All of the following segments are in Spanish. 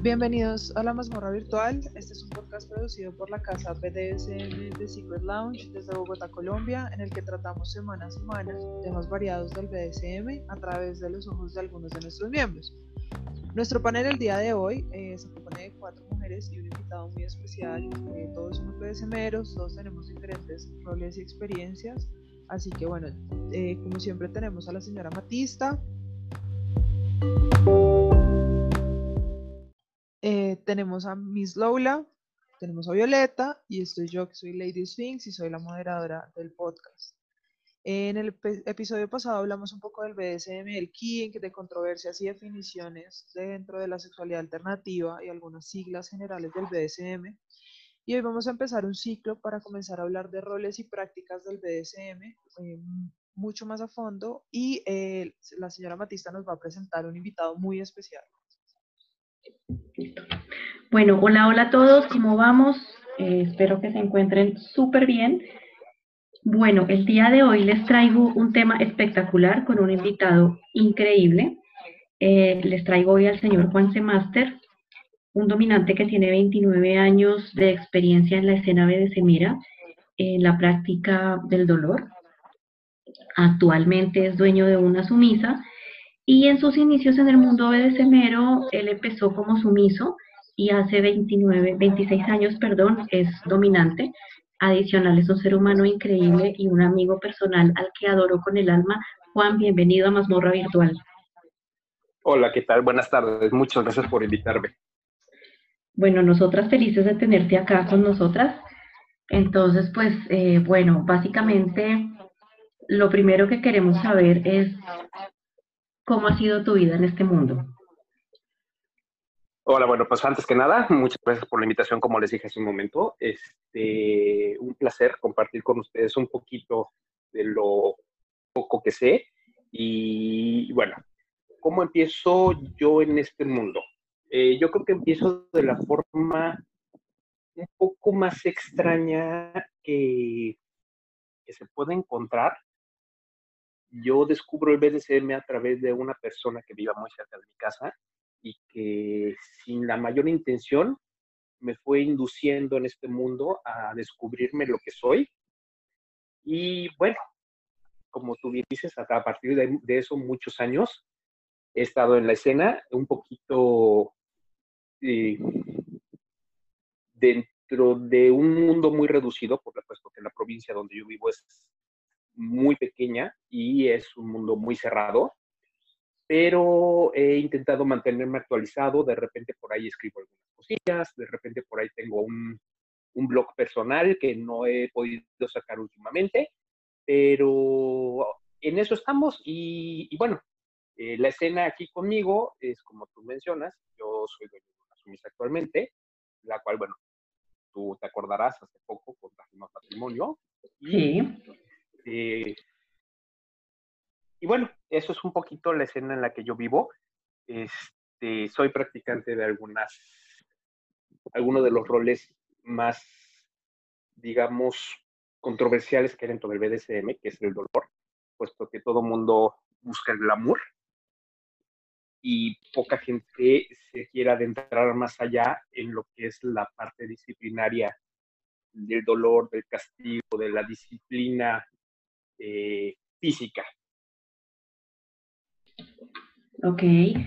Bienvenidos a la mazmorra virtual. Este es un podcast producido por la casa BDSM de Secret Lounge desde Bogotá, Colombia, en el que tratamos semana a semana temas variados del BDSM a través de los ojos de algunos de nuestros miembros. Nuestro panel el día de hoy eh, se compone de cuatro mujeres y un invitado muy especial. Eh, todos somos BDSMeros, todos tenemos diferentes roles y experiencias. Así que bueno, eh, como siempre tenemos a la señora Matista. Tenemos a Miss Lola, tenemos a Violeta y estoy yo que soy Lady Sphinx y soy la moderadora del podcast. En el episodio pasado hablamos un poco del BDSM, el kink, de controversias y definiciones dentro de la sexualidad alternativa y algunas siglas generales del BDSM. Y hoy vamos a empezar un ciclo para comenzar a hablar de roles y prácticas del BDSM eh, mucho más a fondo y eh, la señora Matista nos va a presentar un invitado muy especial. Bueno, hola, hola a todos, ¿cómo vamos? Eh, espero que se encuentren súper bien. Bueno, el día de hoy les traigo un tema espectacular con un invitado increíble. Eh, les traigo hoy al señor Juan Semaster, un dominante que tiene 29 años de experiencia en la escena BDSMera, en la práctica del dolor. Actualmente es dueño de una sumisa y en sus inicios en el mundo BDSMero, él empezó como sumiso y hace 29, 26 años, perdón, es dominante adicional. Es un ser humano increíble y un amigo personal al que adoro con el alma. Juan, bienvenido a Mazmorra Virtual. Hola, ¿qué tal? Buenas tardes. Muchas gracias por invitarme. Bueno, nosotras felices de tenerte acá con nosotras. Entonces, pues, eh, bueno, básicamente lo primero que queremos saber es cómo ha sido tu vida en este mundo. Hola, bueno, pues antes que nada, muchas gracias por la invitación, como les dije hace un momento. Este, un placer compartir con ustedes un poquito de lo poco que sé. Y bueno, ¿cómo empiezo yo en este mundo? Eh, yo creo que empiezo de la forma un poco más extraña que, se puede encontrar. Yo descubro el BDSM a través de una persona que viva muy cerca de mi casa y que sin la mayor intención me fue induciendo en este mundo a descubrirme lo que soy. Y bueno, como tú dices, a partir de, eso muchos años he estado en la escena un poquito eh, dentro de un mundo muy reducido, por supuesto que la provincia donde yo vivo es muy pequeña y es un mundo muy cerrado pero he intentado mantenerme actualizado, de repente por ahí escribo algunas cosillas, de repente por ahí tengo un, blog personal que no he podido sacar últimamente, pero en eso estamos y, bueno, eh, la escena aquí conmigo es como tú mencionas, yo soy dueño de una sumisa actualmente, la cual, bueno, tú te acordarás hace poco contrajimos matrimonio. Sí. Eh, y bueno, eso es un poquito la escena en la que yo vivo. Este, soy practicante de algunas, algunos de los roles más, digamos, controversiales que hay dentro del BDSM, que es el dolor, puesto que todo mundo busca el glamour y poca gente se quiere adentrar más allá en lo que es la parte disciplinaria del dolor, del castigo, de la disciplina eh, física. Ok,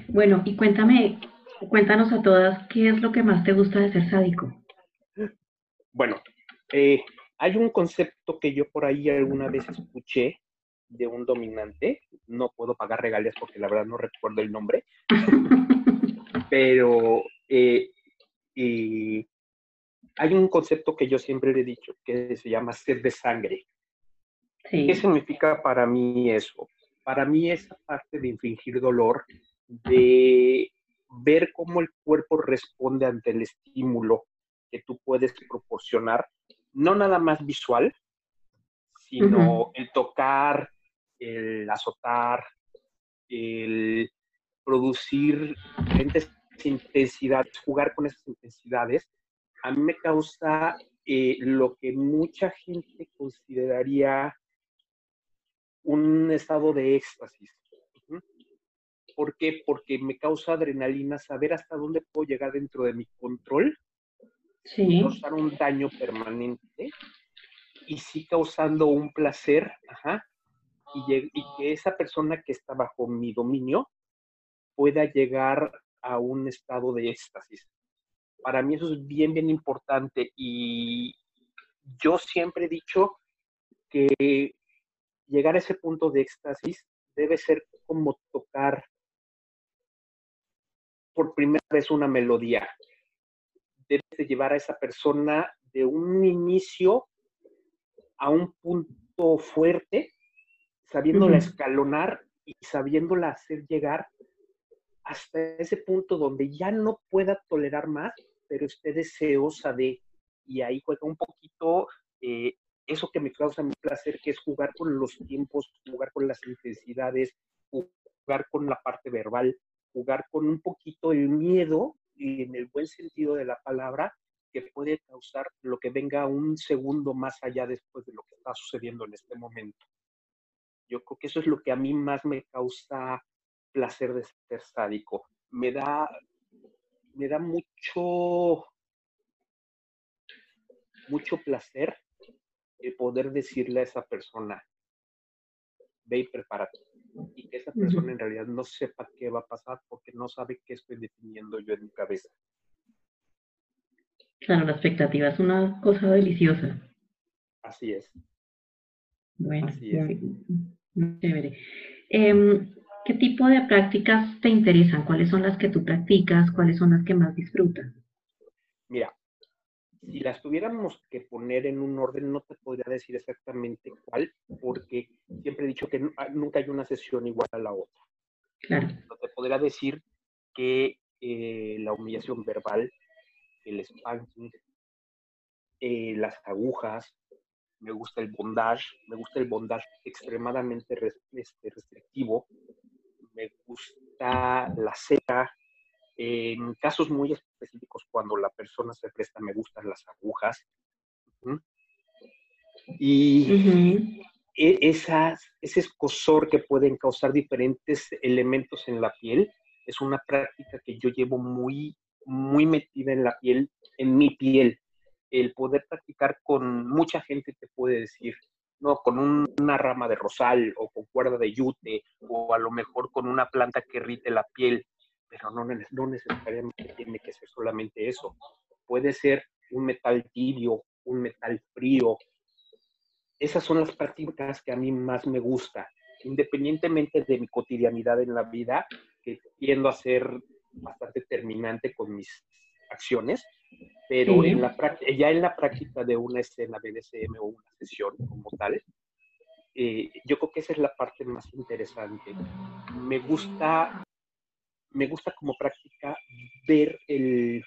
bueno, y cuéntame, cuéntanos a todas, ¿qué es lo que más te gusta de ser sádico? Bueno, eh, hay un concepto que yo por ahí alguna vez escuché de un dominante, no puedo pagar regalías porque la verdad no recuerdo el nombre, pero eh, hay un concepto que yo siempre le he dicho que se llama sed de sangre. ¿Qué significa para mí eso? Para mí esa parte de infringir dolor, de ver cómo el cuerpo responde ante el estímulo que tú puedes proporcionar, no nada más visual, sino el tocar, el azotar, el producir diferentes intensidades, jugar con esas intensidades, a mí me causa eh, lo que mucha gente consideraría un estado de éxtasis. ¿Por qué? Porque me causa adrenalina saber hasta dónde puedo llegar dentro de mi control, Sí. causar un daño permanente y sí causando un placer, ajá, y, y que esa persona que está bajo mi dominio pueda llegar a un estado de éxtasis. Para mí eso es bien, bien importante y yo siempre he dicho que llegar a ese punto de éxtasis debe ser como tocar por primera vez una melodía. Debes de llevar a esa persona de un inicio a un punto fuerte, sabiéndola escalonar y sabiéndola hacer llegar hasta ese punto donde ya no pueda tolerar más, pero esté deseosa de, y ahí juega un poquito eh, eso que me causa mi placer, que es jugar con los tiempos, jugar con las intensidades, jugar con la parte verbal, jugar con un poquito el miedo, y en el buen sentido de la palabra, que puede causar lo que venga un segundo más allá después de lo que está sucediendo en este momento. Yo creo que eso es lo que a mí más me causa placer de ser sádico. Me da, me da mucho, mucho placer el poder decirle a esa persona, ve y prepárate. Y que esa persona en realidad no sepa qué va a pasar porque no sabe qué estoy definiendo yo en mi cabeza. Claro, la expectativa es una cosa deliciosa. Así es. Bueno, Así es. muy, muy chévere. Em, ¿qué tipo de prácticas te interesan? ¿Cuáles son las que tú practicas? ¿Cuáles son las que más disfrutas? Mira, si las tuviéramos que poner en un orden, no te podría decir exactamente cuál, porque siempre he dicho que ah, nunca hay una sesión igual a la otra. Claro. No te podría decir que eh, la humillación verbal, el spanking, eh, las agujas, me gusta el bondage, me gusta el bondage extremadamente este, restrictivo, me gusta la cera, en casos muy específicos cuando la persona se presta me gustan las agujas. Y e- esas, ese escosor que pueden causar diferentes elementos en la piel es una práctica que yo llevo muy, muy metida en la piel, en mi piel. El poder practicar con mucha gente te puede decir, no, con un- una rama de rosal o con cuerda de yute o a lo mejor con una planta que irrite la piel, pero no, no necesariamente tiene que ser solamente eso. Puede ser un metal tibio, un metal frío, esas son las prácticas que a mí más me gusta, independientemente de mi cotidianidad en la vida, que tiendo a ser bastante terminante con mis acciones, pero en la ya en la práctica de una escena BDSM o una sesión como tal, eh, yo creo que esa es la parte más interesante. Me gusta, me gusta como práctica ver el,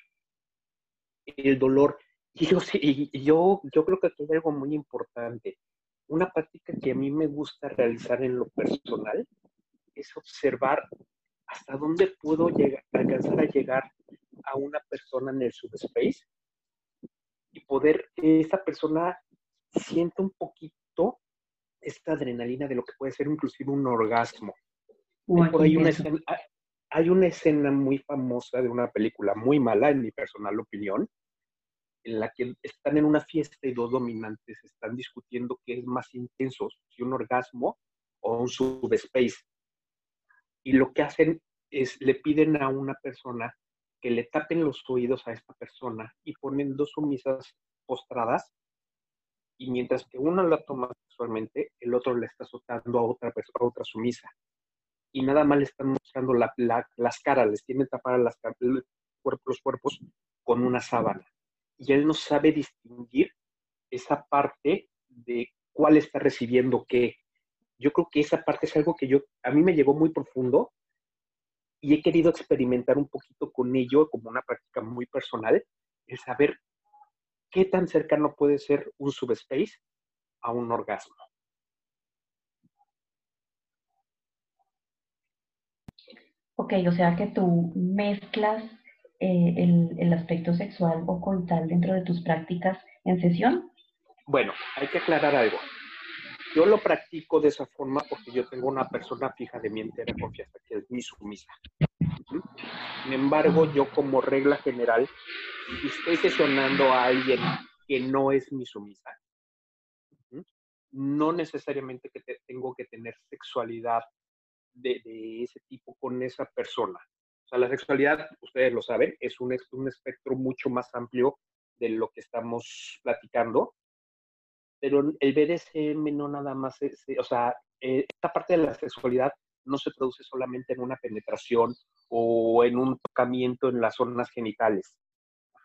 el dolor. Y yo, y yo, yo creo que aquí hay algo muy importante. Una práctica que a mí me gusta realizar en lo personal es observar hasta dónde puedo llegar, alcanzar a llegar a una persona en el subspace y poder que esa persona sienta un poquito esta adrenalina de lo que puede ser inclusive un orgasmo. Hay por qué ahí una intenso. escena, hay- una escena muy famosa de una película muy mala, en mi personal opinión, en la que están en una fiesta y dos dominantes están discutiendo qué es más intenso, si un orgasmo o un subspace. Y lo que hacen es le piden a una persona que le tapen los oídos a esta persona y ponen dos sumisas postradas y mientras que uno la toma sexualmente, el otro le está azotando a otra persona, a otra sumisa. Y nada más le están la- la- las caras, les tienen tapadas las, los cuerpos con una sábana. Y él no sabe distinguir esa parte de cuál está recibiendo qué. Yo creo que esa parte es algo que yo, a mí me llegó muy profundo y he querido experimentar un poquito con ello como una práctica muy personal, el saber qué tan cercano puede ser un subspace a un orgasmo. Ok, o sea que tú mezclas eh, el, el aspecto sexual o coital dentro de tus prácticas en sesión. Bueno, hay que aclarar algo. Yo lo practico de esa forma porque yo tengo una persona fija de mi entera confianza, que es mi sumisa. Sin embargo, yo como regla general, si estoy sesionando a alguien que no es mi sumisa, no necesariamente que tengo que tener sexualidad de, ese tipo con esa persona. O sea, la sexualidad, ustedes lo saben, es un, un espectro mucho más amplio de lo que estamos platicando, pero el BDSM no nada más es, o sea, eh, esta parte de la sexualidad no se produce solamente en una penetración o en un tocamiento en las zonas genitales.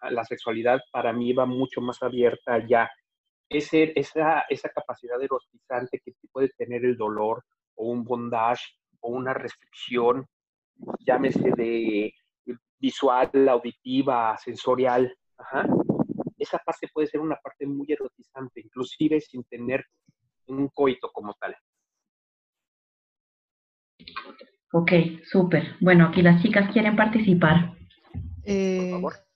La sexualidad para mí va mucho más abierta ya ese, esa, esa capacidad erotizante que puede tener el dolor o un bondage o una restricción, llámese de visual, auditiva, sensorial, esa parte puede ser una parte muy erotizante, inclusive sin tener un coito como tal. Ok, súper. Bueno, aquí las chicas quieren participar. Eh, Por favor.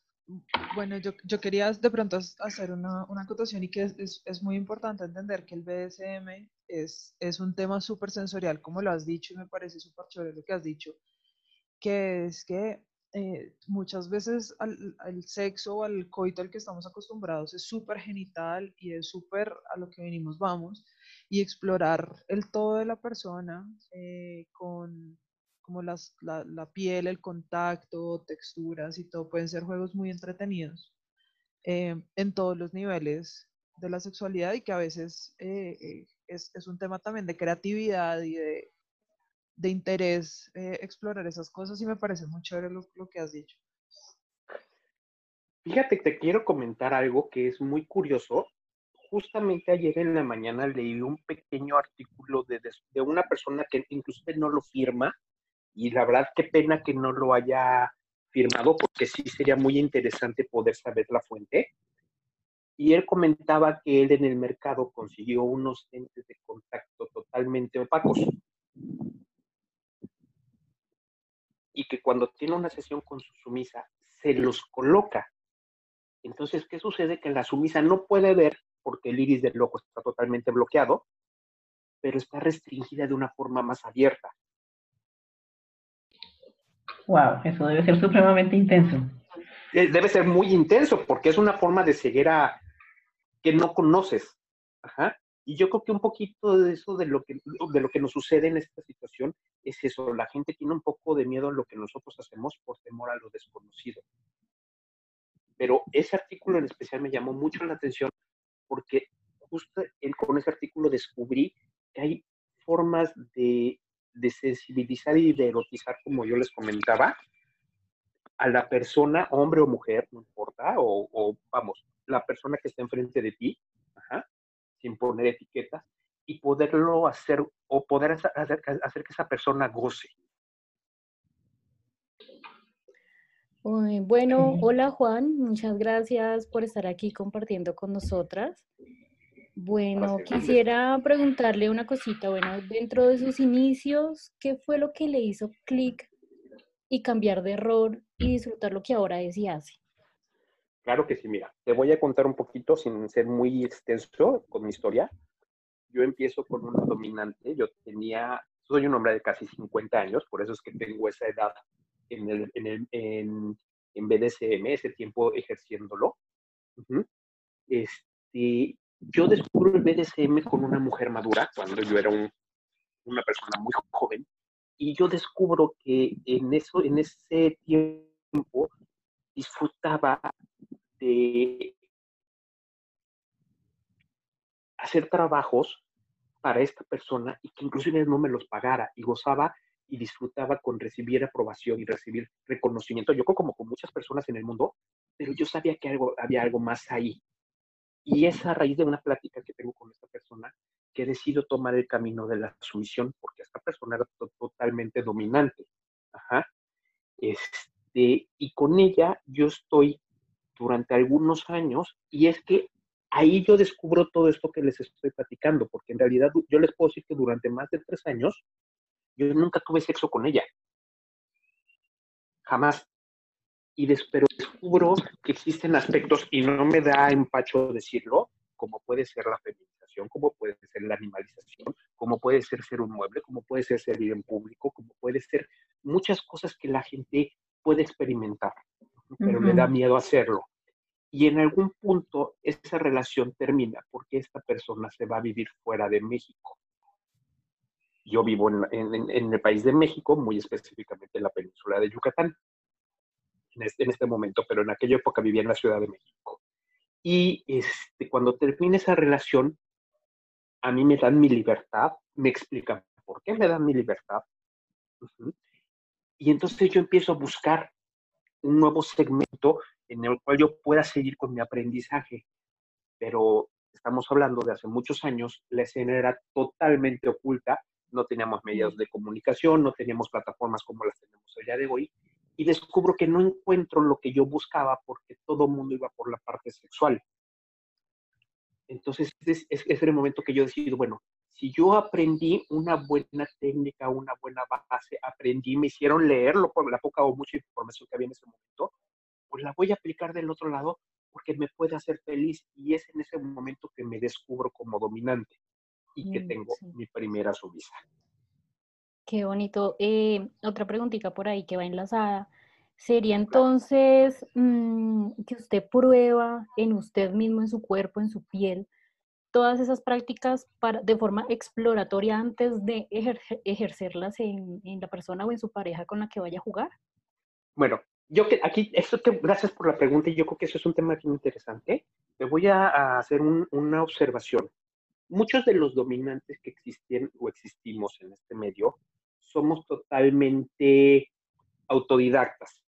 Bueno, yo, yo, quería de pronto hacer una, una acotación y que es, es, muy importante entender que el BDSM es, es un tema súper sensorial, como lo has dicho, y me parece súper chévere lo que has dicho, que es que eh, muchas veces al, al, sexo o al coito al que estamos acostumbrados es súper genital y es súper a lo que venimos vamos, y explorar el todo de la persona eh, con como las, la, piel, el contacto, texturas y todo, pueden ser juegos muy entretenidos eh, en todos los niveles de la sexualidad y que a veces eh, eh, es, es, un tema también de creatividad y de, de interés explorar esas cosas y me parece muy chévere lo, lo que has dicho. Fíjate, te quiero comentar algo que es muy curioso. Justamente ayer en la mañana leí un pequeño artículo de, de una persona que inclusive no lo firma, y la verdad, qué pena que no lo haya firmado, porque sí sería muy interesante poder saber la fuente. Y él comentaba que él en el mercado consiguió unos lentes de contacto totalmente opacos. Y que cuando tiene una sesión con su sumisa, se los coloca. Entonces, ¿qué sucede? Que la sumisa no puede ver porque el iris del ojo está totalmente bloqueado, pero está restringida de una forma más abierta. Wow, eso debe ser supremamente intenso. Eh, debe ser muy intenso porque es una forma de ceguera que no conoces. Ajá. Y yo creo que un poquito de eso, de lo que, de lo que nos sucede en esta situación, es eso. La gente tiene un poco de miedo a lo que nosotros hacemos por temor a lo desconocido. Pero ese artículo en especial me llamó mucho la atención porque justo con ese artículo descubrí que hay formas de de sensibilizar y de erotizar, como yo les comentaba, a la persona, hombre o mujer, no importa, o, vamos, la persona que está enfrente de ti, sin poner etiquetas, y poderlo hacer o poder hacer, hacer, que esa persona goce. Bueno, hola Juan, muchas gracias por estar aquí compartiendo con nosotras. Bueno, quisiera preguntarle una cosita. Bueno, dentro de sus inicios, ¿qué fue lo que le hizo clic y cambiar de rol y disfrutar lo que ahora es y hace? Claro que sí, mira, te voy a contar un poquito sin ser muy extenso con mi historia. Yo empiezo con una dominante, yo tenía, soy un hombre de casi 50 años, por eso es que tengo esa edad en, el, en, el, en, en BDSM, ese tiempo ejerciéndolo. Este, yo descubro el BDSM con una mujer madura, cuando yo era una persona muy joven, y yo descubro que en, eso, en ese tiempo disfrutaba de hacer trabajos para esta persona y que inclusive no me los pagara y gozaba y disfrutaba con recibir aprobación y recibir reconocimiento. Yo como con muchas personas en el mundo, pero yo sabía que algo, había algo más ahí. Y es a raíz de una plática que tengo con esta persona que decido tomar el camino de la sumisión, porque esta persona era totalmente dominante. Este, y con ella yo estoy durante algunos años, y es que ahí yo descubro todo esto que les estoy platicando, porque en realidad yo les puedo decir que durante más de tres años yo nunca tuve sexo con ella. Jamás y descubro que existen aspectos, y no me da empacho decirlo, como puede ser la feminización. Masturbación, como puede ser la animalización, como puede ser ser un mueble, como puede ser servir en público, como puede ser muchas cosas que la gente puede experimentar, pero le da miedo hacerlo. Y en algún punto esa relación termina porque esta persona se va a vivir fuera de México. Yo vivo en, en el país de México, muy específicamente en la península de Yucatán este, en este, momento, pero en aquella época vivía en la Ciudad de México. Y este, cuando termina esa relación, a mí me dan mi libertad, me explican por qué me dan mi libertad. Y entonces yo empiezo a buscar un nuevo segmento en el cual yo pueda seguir con mi aprendizaje. Pero estamos hablando de hace muchos años, la escena era totalmente oculta, no teníamos medios de comunicación, no teníamos plataformas como las tenemos el día de hoy, y descubro que no encuentro lo que yo buscaba porque todo el mundo iba por la parte sexual. Entonces, ese es, el momento que yo decido, bueno, si yo aprendí una buena técnica, una buena base, aprendí, me hicieron leerlo por la poca o mucha información que había en ese momento, pues la voy a aplicar del otro lado porque me puede hacer feliz y es en ese momento que me descubro como dominante y que mm, tengo mi primera subisa. Qué bonito. Eh, otra preguntita por ahí que va enlazada. Sería entonces mm, que usted prueba en usted mismo, en su cuerpo, en su piel, todas esas prácticas para, de forma exploratoria antes de ejercerlas en, la persona o en su pareja con la que vaya a jugar? Bueno, yo que aquí, esto te, gracias por la pregunta, y yo creo que eso es un tema muy interesante. Te voy a, hacer una observación. Muchos de los dominantes que existen o existimos en este medio somos totalmente autodidactas,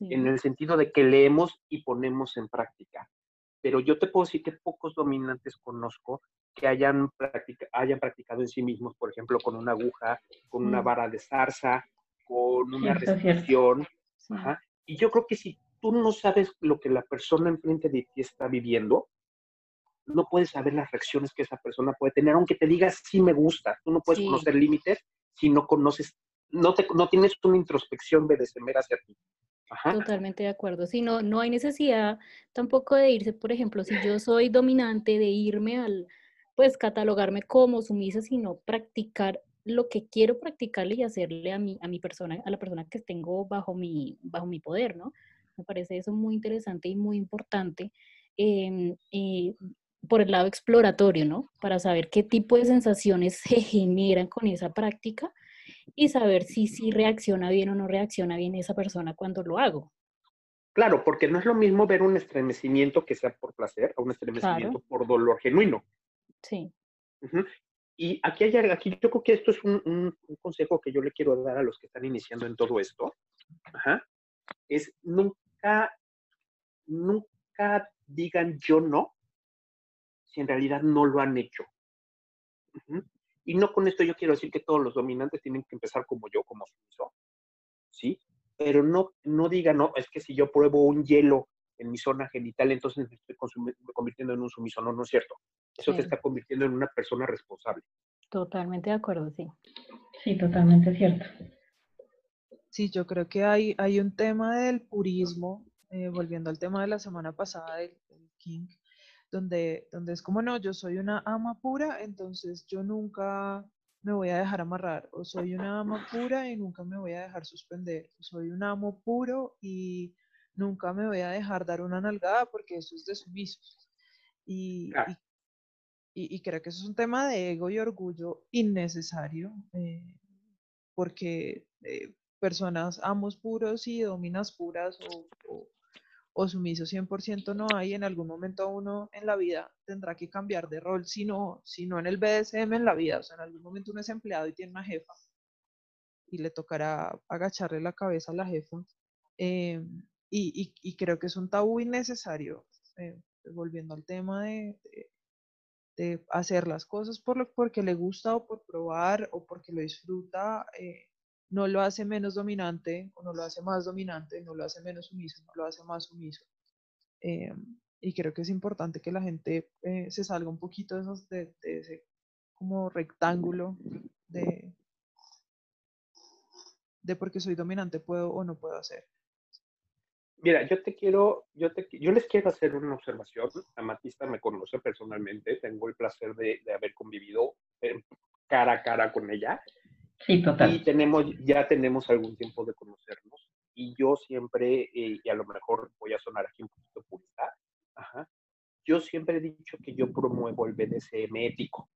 en el sentido de que leemos y ponemos en práctica. Pero yo te puedo decir que pocos dominantes conozco que hayan, hayan practicado en sí mismos, por ejemplo, con una aguja, con una mm. vara de zarza, con una respiración. Y yo creo que si tú no sabes lo que la persona enfrente de ti está viviendo, no puedes saber las reacciones que esa persona puede tener, aunque te digas sí me gusta. Tú no puedes conocer límites si no conoces, no, te, no tienes una introspección de descender hacia ti. Totalmente de acuerdo. No hay necesidad tampoco de irse, por ejemplo, si yo soy dominante, de irme al, pues catalogarme como sumisa, sino practicar lo que quiero practicarle y hacerle a mi, a mi persona, a la persona que tengo bajo mi, bajo mi poder, ¿no? Me parece eso muy interesante y muy importante. Em, eh, por el lado exploratorio, ¿no? Para saber qué tipo de sensaciones se generan con esa práctica y saber si, si reacciona bien o no reacciona bien esa persona cuando lo hago. Claro, porque no es lo mismo ver un estremecimiento que sea por placer a un estremecimiento por dolor genuino. Sí. Y aquí, hay, aquí yo creo que esto es un, un, consejo que yo le quiero dar a los que están iniciando en todo esto. Ajá. Es nunca, nunca digan yo no si en realidad no lo han hecho. Y no con esto yo quiero decir que todos los dominantes tienen que empezar como yo, como sumiso, ¿sí? Pero no, no digan, no, es que si yo pruebo un hielo en mi zona genital, entonces me estoy convirtiendo en un sumiso. No, no es cierto. Eso te está convirtiendo en una persona responsable. Totalmente de acuerdo, sí. Sí, totalmente cierto. Sí, yo creo que hay, hay un tema del purismo, eh, volviendo al tema de la semana pasada del, del King, donde, donde es como, no, yo soy una ama pura, entonces yo nunca me voy a dejar amarrar, o soy una ama pura y nunca me voy a dejar suspender, o soy un amo puro y nunca me voy a dejar dar una nalgada porque eso es de sumisos. Y, y, y, creo que eso es un tema de ego y orgullo innecesario, eh, porque eh, personas amos puros y dominas puras o o sumiso 100% no hay, en algún momento uno en la vida tendrá que cambiar de rol, si no, si no en el BDSM en la vida, o sea, en algún momento uno es empleado y tiene una jefa y le tocará agacharle la cabeza a la jefa. Eh, y, y, creo que es un tabú innecesario, eh, volviendo al tema de, de, hacer las cosas por lo, porque le gusta o por probar o porque lo disfruta. Eh, no lo hace menos dominante o no lo hace más dominante, no lo hace menos sumiso, no lo hace más sumiso. Eh, y creo que es importante que la gente eh, se salga un poquito de, esos, de, ese como rectángulo de, de porque soy dominante puedo o no puedo hacer. Mira, yo te quiero, yo, te, yo les quiero hacer una observación. Amatista me conoce personalmente, tengo el placer de, haber convivido eh, cara a cara con ella. Sí, total. Y tenemos, ya tenemos algún tiempo de conocernos. Y yo siempre, eh, y a lo mejor voy a sonar aquí un poquito purista, yo siempre he dicho que yo promuevo el BDSM ético.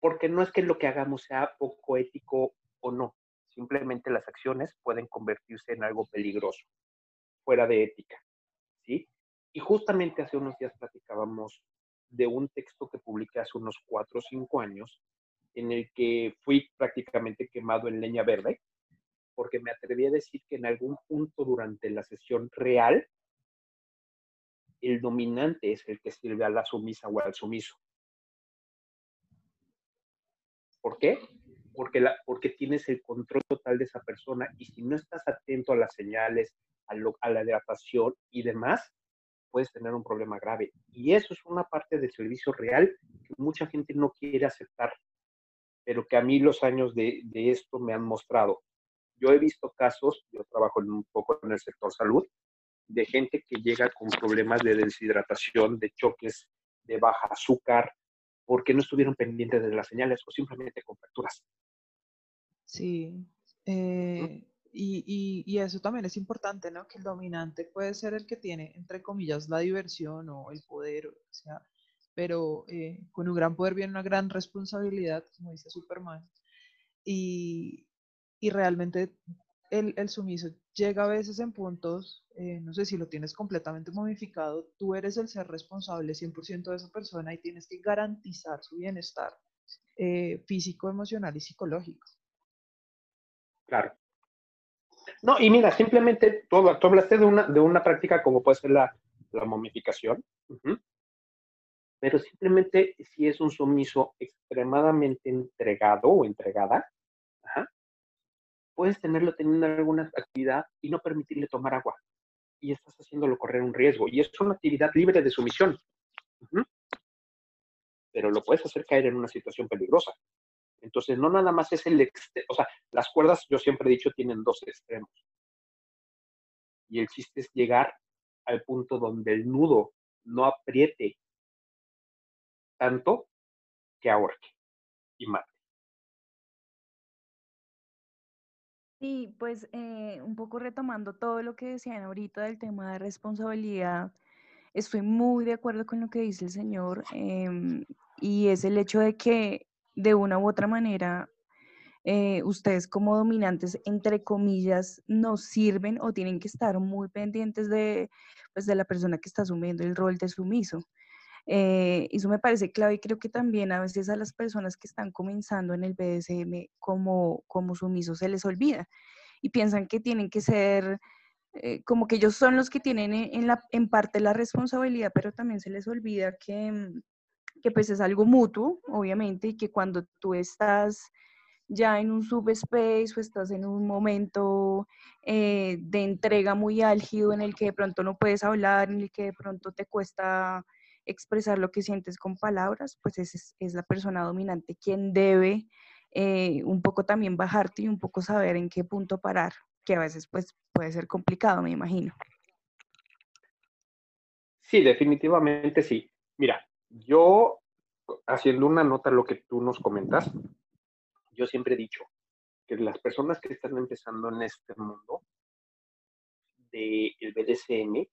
Porque no es que lo que hagamos sea poco ético o no, simplemente las acciones pueden convertirse en algo peligroso, fuera de ética, ¿sí? Y justamente hace unos días platicábamos de un texto que publiqué hace unos cuatro o cinco años, en el que fui prácticamente quemado en leña verde, porque me atreví a decir que en algún punto durante la sesión real el dominante es el que sirve a la sumisa o al sumiso. ¿Por qué? Porque, la, porque tienes el control total de esa persona y si no estás atento a las señales, a, a la hidratación y demás, puedes tener un problema grave. Y eso es una parte del servicio real que mucha gente no quiere aceptar, pero que a mí los años de, de esto me han mostrado. Yo he visto casos, yo trabajo un poco en el sector salud, de gente que llega con problemas de deshidratación, de choques, de baja azúcar, porque no estuvieron pendientes de las señales o simplemente con fracturas. Sí, eh, y, y, eso también es importante, ¿no? Que el dominante puede ser el que tiene, entre comillas, la diversión o el poder, o sea, pero eh, con un gran poder viene una gran responsabilidad, como dice Superman. Y, y realmente el, el, sumiso llega a veces en puntos, eh, no sé si lo tienes completamente modificado, tú eres el ser responsable 100% de esa persona y tienes que garantizar su bienestar eh, físico, emocional y psicológico. Claro. No, y mira, simplemente tú, tú hablaste de una, de una práctica como puede ser la, la momificación, pero simplemente si es un sumiso extremadamente entregado o entregada, puedes tenerlo teniendo alguna actividad y no permitirle tomar agua. Y estás haciéndolo correr un riesgo. Y es una actividad libre de sumisión. Pero lo puedes hacer caer en una situación peligrosa. Entonces, no nada más es el o sea, las cuerdas, yo siempre he dicho, tienen dos extremos. Y el chiste es llegar al punto donde el nudo no apriete tanto que ahorque y mate. Sí, pues eh, un poco retomando todo lo que decían ahorita del tema de responsabilidad, estoy muy de acuerdo con lo que dice el señor em, y es el hecho de que de una u otra manera eh, ustedes como dominantes, entre comillas, nos sirven o tienen que estar muy pendientes de, pues, de la persona que está asumiendo el rol de sumiso. Eh, eso me parece clave y creo que también a veces a las personas que están comenzando en el BDSM como, como sumisos se les olvida y piensan que tienen que ser eh, como que ellos son los que tienen en, la, en parte la responsabilidad, pero también se les olvida que, mm, que pues es algo mutuo, obviamente, y que cuando tú estás ya en un subspace o estás en un momento eh, de entrega muy álgido en el que de pronto no puedes hablar, en el que de pronto te cuesta expresar lo que sientes con palabras, pues es, es la persona dominante quien debe eh, un poco también bajarte y un poco saber en qué punto parar, que a veces pues puede ser complicado, me imagino. Sí, definitivamente sí. Mira, yo haciendo una nota lo que tú nos comentas, yo siempre he dicho que las personas que están empezando en este mundo del BDSM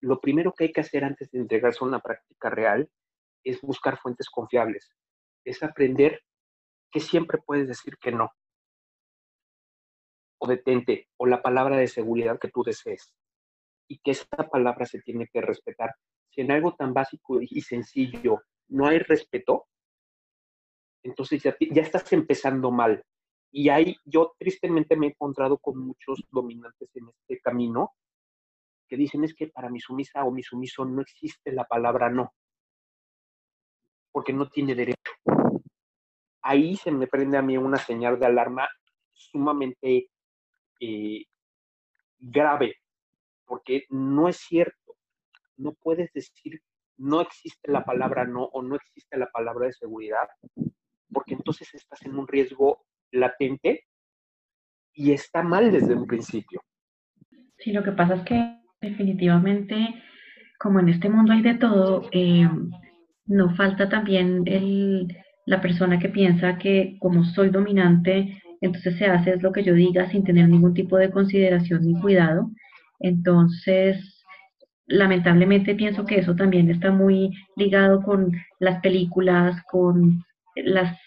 lo primero que hay que hacer antes de entregarse a una práctica real es buscar fuentes confiables, es aprender que siempre puedes decir que no, o detente, o la palabra de seguridad que tú desees, y que esa palabra se tiene que respetar. Si en algo tan básico y sencillo no hay respeto, entonces ya, ya estás empezando mal. Y ahí yo tristemente me he encontrado con muchos dominantes en este camino que dicen es que para mi sumisa o mi sumiso no existe la palabra no, porque no tiene derecho. Ahí se me prende a mí una señal de alarma sumamente eh, grave, porque no es cierto. No puedes decir no existe la palabra no o no existe la palabra de seguridad, porque entonces estás en un riesgo latente y está mal desde un principio. Sí, lo que pasa es que definitivamente, como en este mundo hay de todo, eh, no falta también el, la persona que piensa que como soy dominante, entonces se hace es lo que yo diga sin tener ningún tipo de consideración ni cuidado. Entonces, lamentablemente pienso que eso también está muy ligado con las películas, con las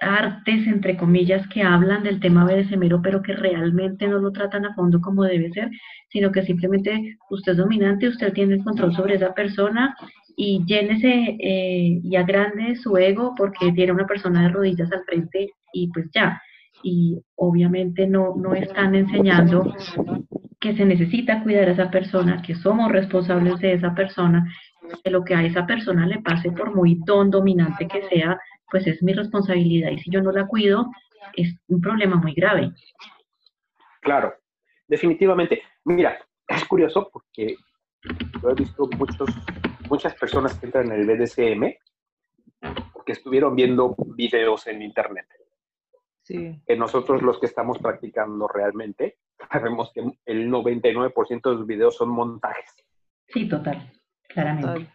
artes, entre comillas, que hablan del tema BDSM, pero que realmente no lo tratan a fondo como debe ser, sino que simplemente usted es dominante, usted tiene el control sobre esa persona y llénese eh, y agrande su ego porque tiene una persona de rodillas al frente y pues ya. Y obviamente no, no están enseñando que se necesita cuidar a esa persona, que somos responsables de esa persona, que lo que a esa persona le pase, por muy don dominante que sea, pues es mi responsabilidad. Y si yo no la cuido, es un problema muy grave. Claro, definitivamente. Mira, es curioso porque yo he visto muchos muchas personas que entran en el BDSM porque estuvieron viendo videos en internet. Sí. Que nosotros los que estamos practicando realmente sabemos que el 99% de los videos son montajes. Sí, total, claramente.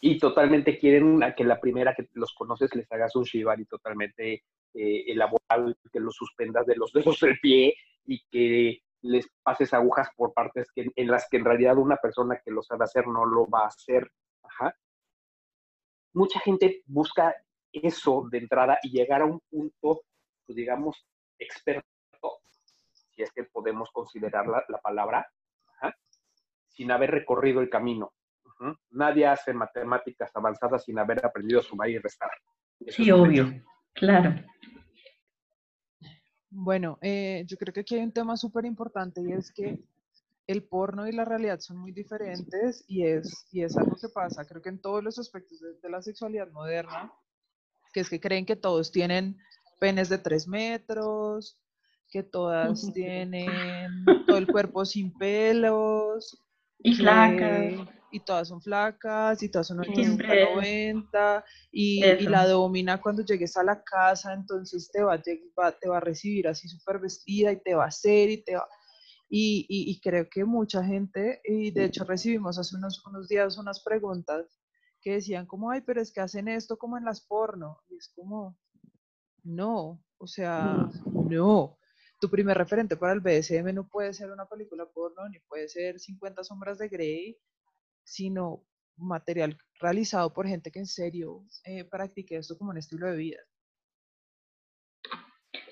Y totalmente quieren que la primera que los conoces les hagas un shibari totalmente eh, elaborado, que los suspendas de los dedos del pie y que les pases agujas por partes que, en las que en realidad una persona que lo sabe hacer no lo va a hacer. Mucha gente busca eso de entrada y llegar a un punto, pues, digamos, experto, si es que podemos considerar la, palabra, sin haber recorrido el camino. Nadie hace matemáticas avanzadas sin haber aprendido a sumar y restar. sí, obvio, claro. Bueno, eh, yo creo que aquí hay un tema súper importante y es que el porno y la realidad son muy diferentes y es, y es algo que pasa, creo que en todos los aspectos de, la sexualidad moderna, que es que creen que todos tienen penes de tres metros, que todas tienen todo el cuerpo sin pelos. Y flacas y todas son flacas y todas son 80, 90 y, y, la domina cuando llegues a la casa, entonces te va, te va a recibir así súper vestida y te va a hacer y te va... Y, y, creo que mucha gente, y de hecho recibimos hace unos, unos días unas preguntas que decían como, ay, pero es que hacen esto como en las porno. Y es como, no, o sea, no. Tu primer referente para el BSM no puede ser una película porno, ni puede ser 50 sombras de Grey, sino material realizado por gente que en serio eh, practique esto como un estilo de vida.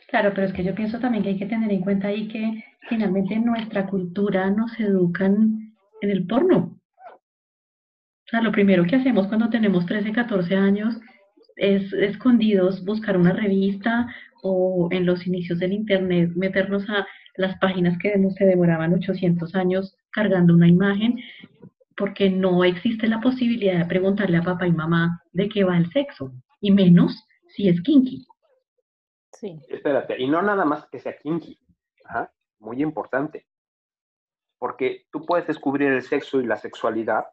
Claro, pero es que yo pienso también que hay que tener en cuenta ahí que finalmente en nuestra cultura nos educan en el porno. O sea, lo primero que hacemos cuando tenemos 13, 14 años es escondidos buscar una revista o en los inicios del Internet meternos a las páginas que se demoraban 800 años cargando una imagen porque no existe la posibilidad de preguntarle a papá y mamá de qué va el sexo, y menos si es kinky. Sí. Espérate, y no nada más que sea kinky, Ajá, muy importante, porque tú puedes descubrir el sexo y la sexualidad,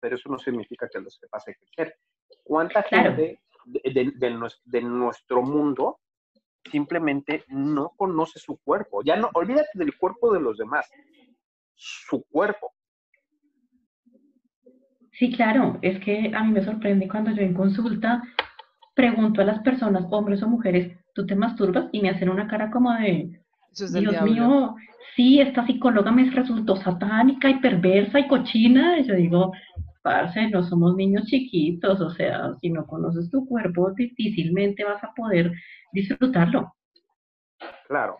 pero eso no significa que lo sepas ejercer. ¿Cuánta gente de, de, nuestro mundo simplemente no conoce su cuerpo? Ya no, olvídate del cuerpo de los demás, su cuerpo. Sí, claro, es que a mí me sorprende cuando yo en consulta pregunto a las personas, hombres o mujeres, ¿tú te masturbas? Y me hacen una cara como de, Dios mío, sí, esta psicóloga me resultó satánica y perversa y cochina. Y yo digo, parce, no somos niños chiquitos, o sea, si no conoces tu cuerpo, difícilmente vas a poder disfrutarlo. Claro.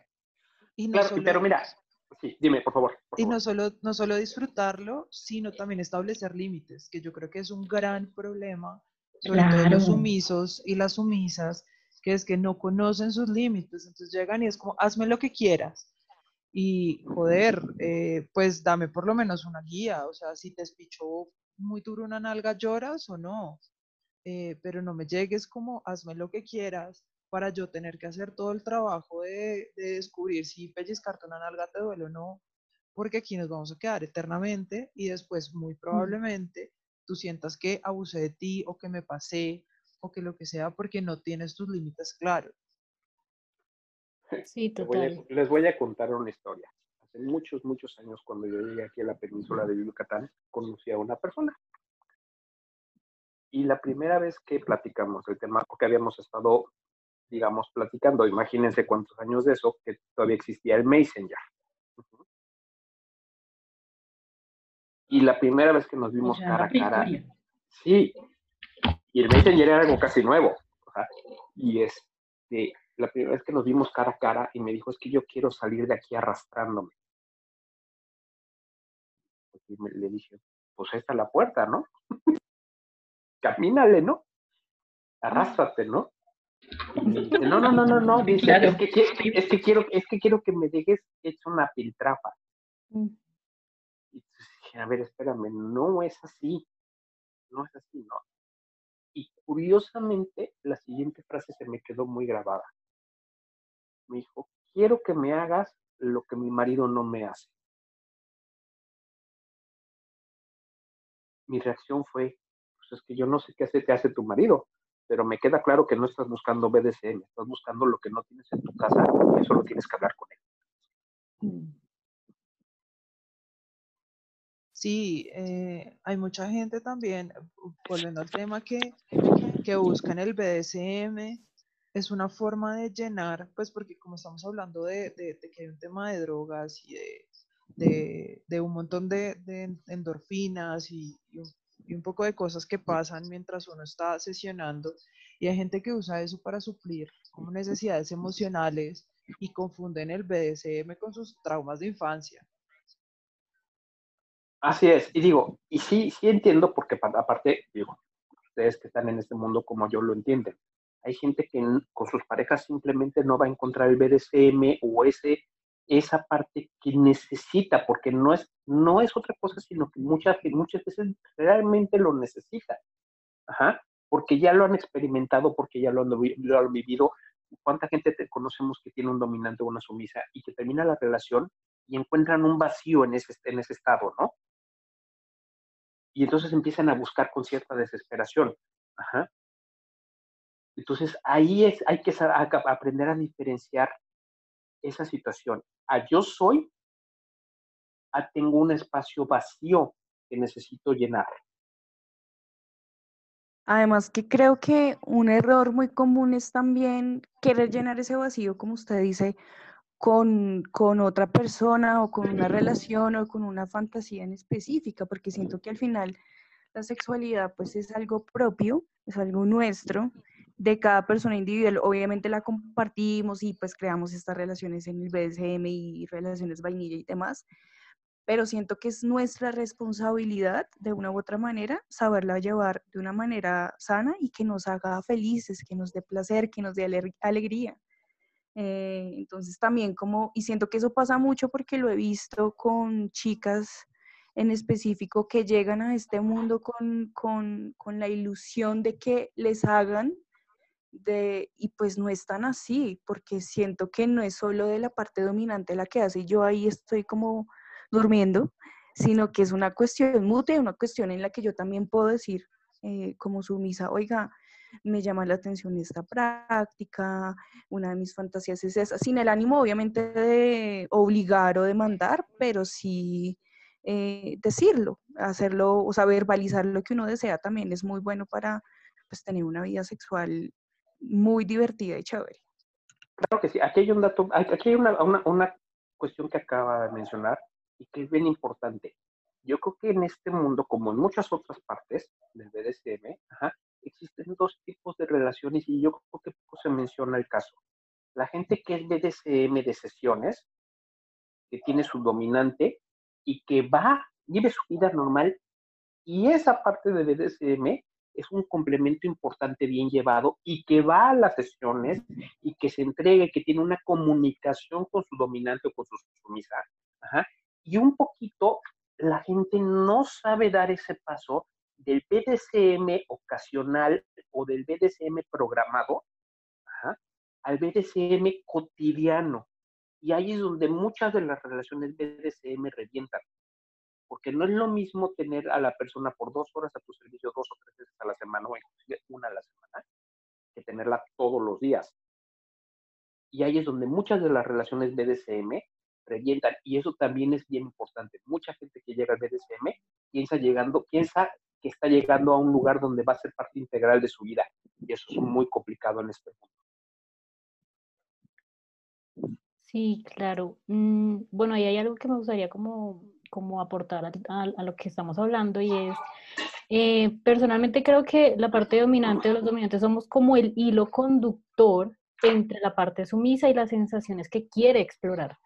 claro, pero mira, Sí, dime, por favor. y no solo, no solo disfrutarlo, sino también establecer límites, que yo creo que es un gran problema, sobre todo los sumisos y las sumisas, que es que no conocen sus límites, entonces llegan y es como, hazme lo que quieras. Y, joder, eh, pues dame por lo menos una guía, o sea, si te espichó muy duro una nalga, lloras o no, eh, pero no me llegues como, hazme lo que quieras, para yo tener que hacer todo el trabajo de, descubrir si pellizcarte una nalga te duele o no, porque aquí nos vamos a quedar eternamente y después muy probablemente tú sientas que abusé de ti o que me pasé o que lo que sea porque no tienes tus límites claros. Sí, total. Les voy, a, contar una historia. hace muchos, muchos años, cuando yo llegué aquí a la península de Yucatán, conocí a una persona. Y la primera vez que platicamos el tema, porque habíamos estado, digamos, platicando, imagínense cuántos años de eso, que todavía existía el Messenger. Y la primera vez que nos vimos cara a cara, sí, y el Messenger era algo casi nuevo. Y este, la primera vez que nos vimos cara a cara y me dijo, es que yo quiero salir de aquí arrastrándome. Y le dije, pues esta es la puerta, ¿no? Camínale, ¿no? Arrástrate, ¿no? No, no, no, no, no, dice, es, que, es, que, quiero, es que quiero que me dejes hecho una piltrafa. Mm. Y dije, a ver, espérame, no es así, no es así, ¿no? Y curiosamente, la siguiente frase se me quedó muy grabada. Me dijo, quiero que me hagas lo que mi marido no me hace. Mi reacción fue, pues es que yo no sé qué hace, te hace tu marido, pero me queda claro que no estás buscando BDSM, estás buscando lo que no tienes en tu casa y eso lo tienes que hablar con él. Mm. Sí, eh, hay mucha gente también, volviendo al tema que, que busca en el BDSM, es una forma de llenar, pues porque como estamos hablando de, de, que hay un tema de drogas y de, de un montón de, endorfinas y, y, un, poco de cosas que pasan mientras uno está sesionando, y hay gente que usa eso para suplir como necesidades emocionales y confunden el BDSM con sus traumas de infancia. Así es, y digo, y sí, sí entiendo, porque aparte, digo, ustedes que están en este mundo como yo lo entienden, hay gente que con sus parejas simplemente no va a encontrar el BDSM o ese, esa parte que necesita, porque no es, no es otra cosa, sino que muchas, muchas veces realmente lo necesita. Ajá, porque ya lo han experimentado, porque ya lo han, vivido. ¿Cuánta gente te conocemos que tiene un dominante o una sumisa y que termina la relación y encuentran un vacío en ese, en ese estado, ¿no? y entonces empiezan a buscar con cierta desesperación. Entonces ahí es, hay que aprender a diferenciar esa situación. A yo soy, a tengo un espacio vacío que necesito llenar. Además que creo que un error muy común es también querer llenar ese vacío, como usted dice, con, con, otra persona o con una relación o con una fantasía en específica, porque siento que al final la sexualidad pues es algo propio, es algo nuestro, de cada persona individual. Obviamente la compartimos y pues creamos estas relaciones en el BDSM y relaciones vainilla y demás, pero siento que es nuestra responsabilidad de una u otra manera saberla llevar de una manera sana y que nos haga felices, que nos dé placer, que nos dé alegría. Eh, entonces también como, y siento que eso pasa mucho porque lo he visto con chicas en específico que llegan a este mundo con, con, con la ilusión de que les hagan de, y pues no es tan así, porque siento que no es solo de la parte dominante la que hace, yo ahí estoy como durmiendo, sino que es una cuestión mutua, una cuestión en la que yo también puedo decir eh, como sumisa, oiga, me llama la atención esta práctica, una de mis fantasías es esa, sin el ánimo obviamente de obligar o de mandar, pero sí eh, decirlo, hacerlo, o sea, verbalizar lo que uno desea también es muy bueno para pues, tener una vida sexual muy divertida y chévere. Claro que sí, aquí hay un dato, aquí hay una, una, una cuestión que acaba de mencionar y que es bien importante. Yo creo que en este mundo, como en muchas otras partes del BDSM, ajá, existen dos tipos de relaciones y yo creo que poco se menciona el caso. La gente que es BDSM de sesiones, que tiene su dominante y que va, vive su vida normal y esa parte de BDSM es un complemento importante bien llevado y que va a las sesiones y que se entregue, que tiene una comunicación con su dominante o con su sumisa. Y un poquito la gente no sabe dar ese paso del BDSM ocasional o del BDSM programado al BDSM cotidiano. Y ahí es donde muchas de las relaciones BDSM revientan. Porque no es lo mismo tener a la persona por dos horas a tu servicio dos o tres veces a la semana o una a la semana que tenerla todos los días. Y ahí es donde muchas de las relaciones BDSM revientan. Y eso también es bien importante. Mucha gente que llega al BDSM piensa, llegando, piensa que está llegando a un lugar donde va a ser parte integral de su vida. Y eso es muy complicado en este mundo. Sí, claro. Mm, bueno, ahí hay algo que me gustaría como, como aportar a, lo que estamos hablando y es, eh, personalmente creo que la parte dominante de los dominantes somos como el hilo conductor entre la parte sumisa y las sensaciones que quiere explorar.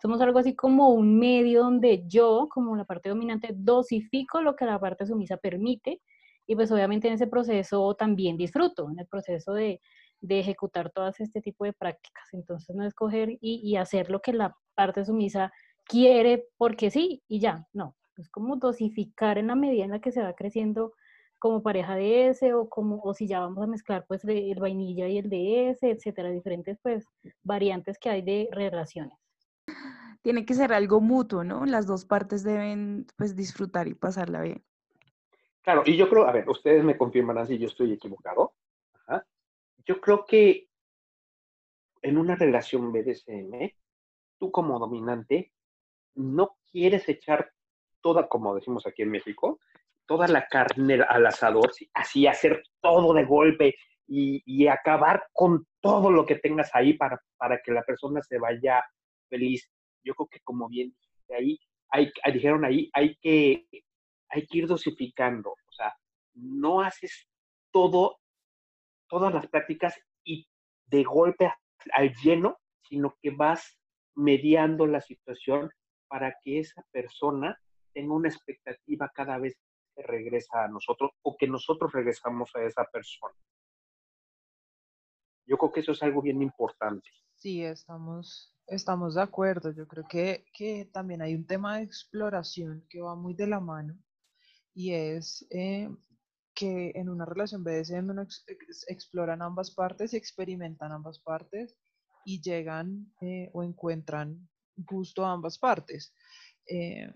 Somos algo así como un medio donde yo, como la parte dominante, dosifico lo que la parte sumisa permite y pues obviamente en ese proceso también disfruto, en el proceso de, de ejecutar todas este tipo de prácticas. Entonces no escoger y, y hacer lo que la parte sumisa quiere porque sí y ya, no. Es como dosificar en la medida en la que se va creciendo como pareja de ese o como o si ya vamos a mezclar pues el vainilla y el de ese, etcétera, diferentes pues variantes que hay de relaciones. Tiene que ser algo mutuo, ¿no? Las dos partes deben pues disfrutar y pasarla bien. Claro, y yo creo, a ver, ustedes me confirmarán si yo estoy equivocado. Yo creo que en una relación BDSM, tú como dominante no quieres echar toda, como decimos aquí en México, toda la carne al asador, así hacer todo de golpe y, acabar con todo lo que tengas ahí para, para que la persona se vaya feliz. Yo creo que como bien ahí, hay, dijeron ahí, hay que, hay que ir dosificando, o sea, no haces todo, todas las prácticas y de golpe al lleno, sino que vas mediando la situación para que esa persona tenga una expectativa cada vez que regresa a nosotros o que nosotros regresamos a esa persona. Yo creo que eso es algo bien importante. Sí, estamos, estamos de acuerdo. Yo creo que, que también hay un tema de exploración que va muy de la mano y es eh, que en una relación BDSM uno exploran ambas partes y experimentan ambas partes y llegan eh, o encuentran gusto a ambas partes. Eh,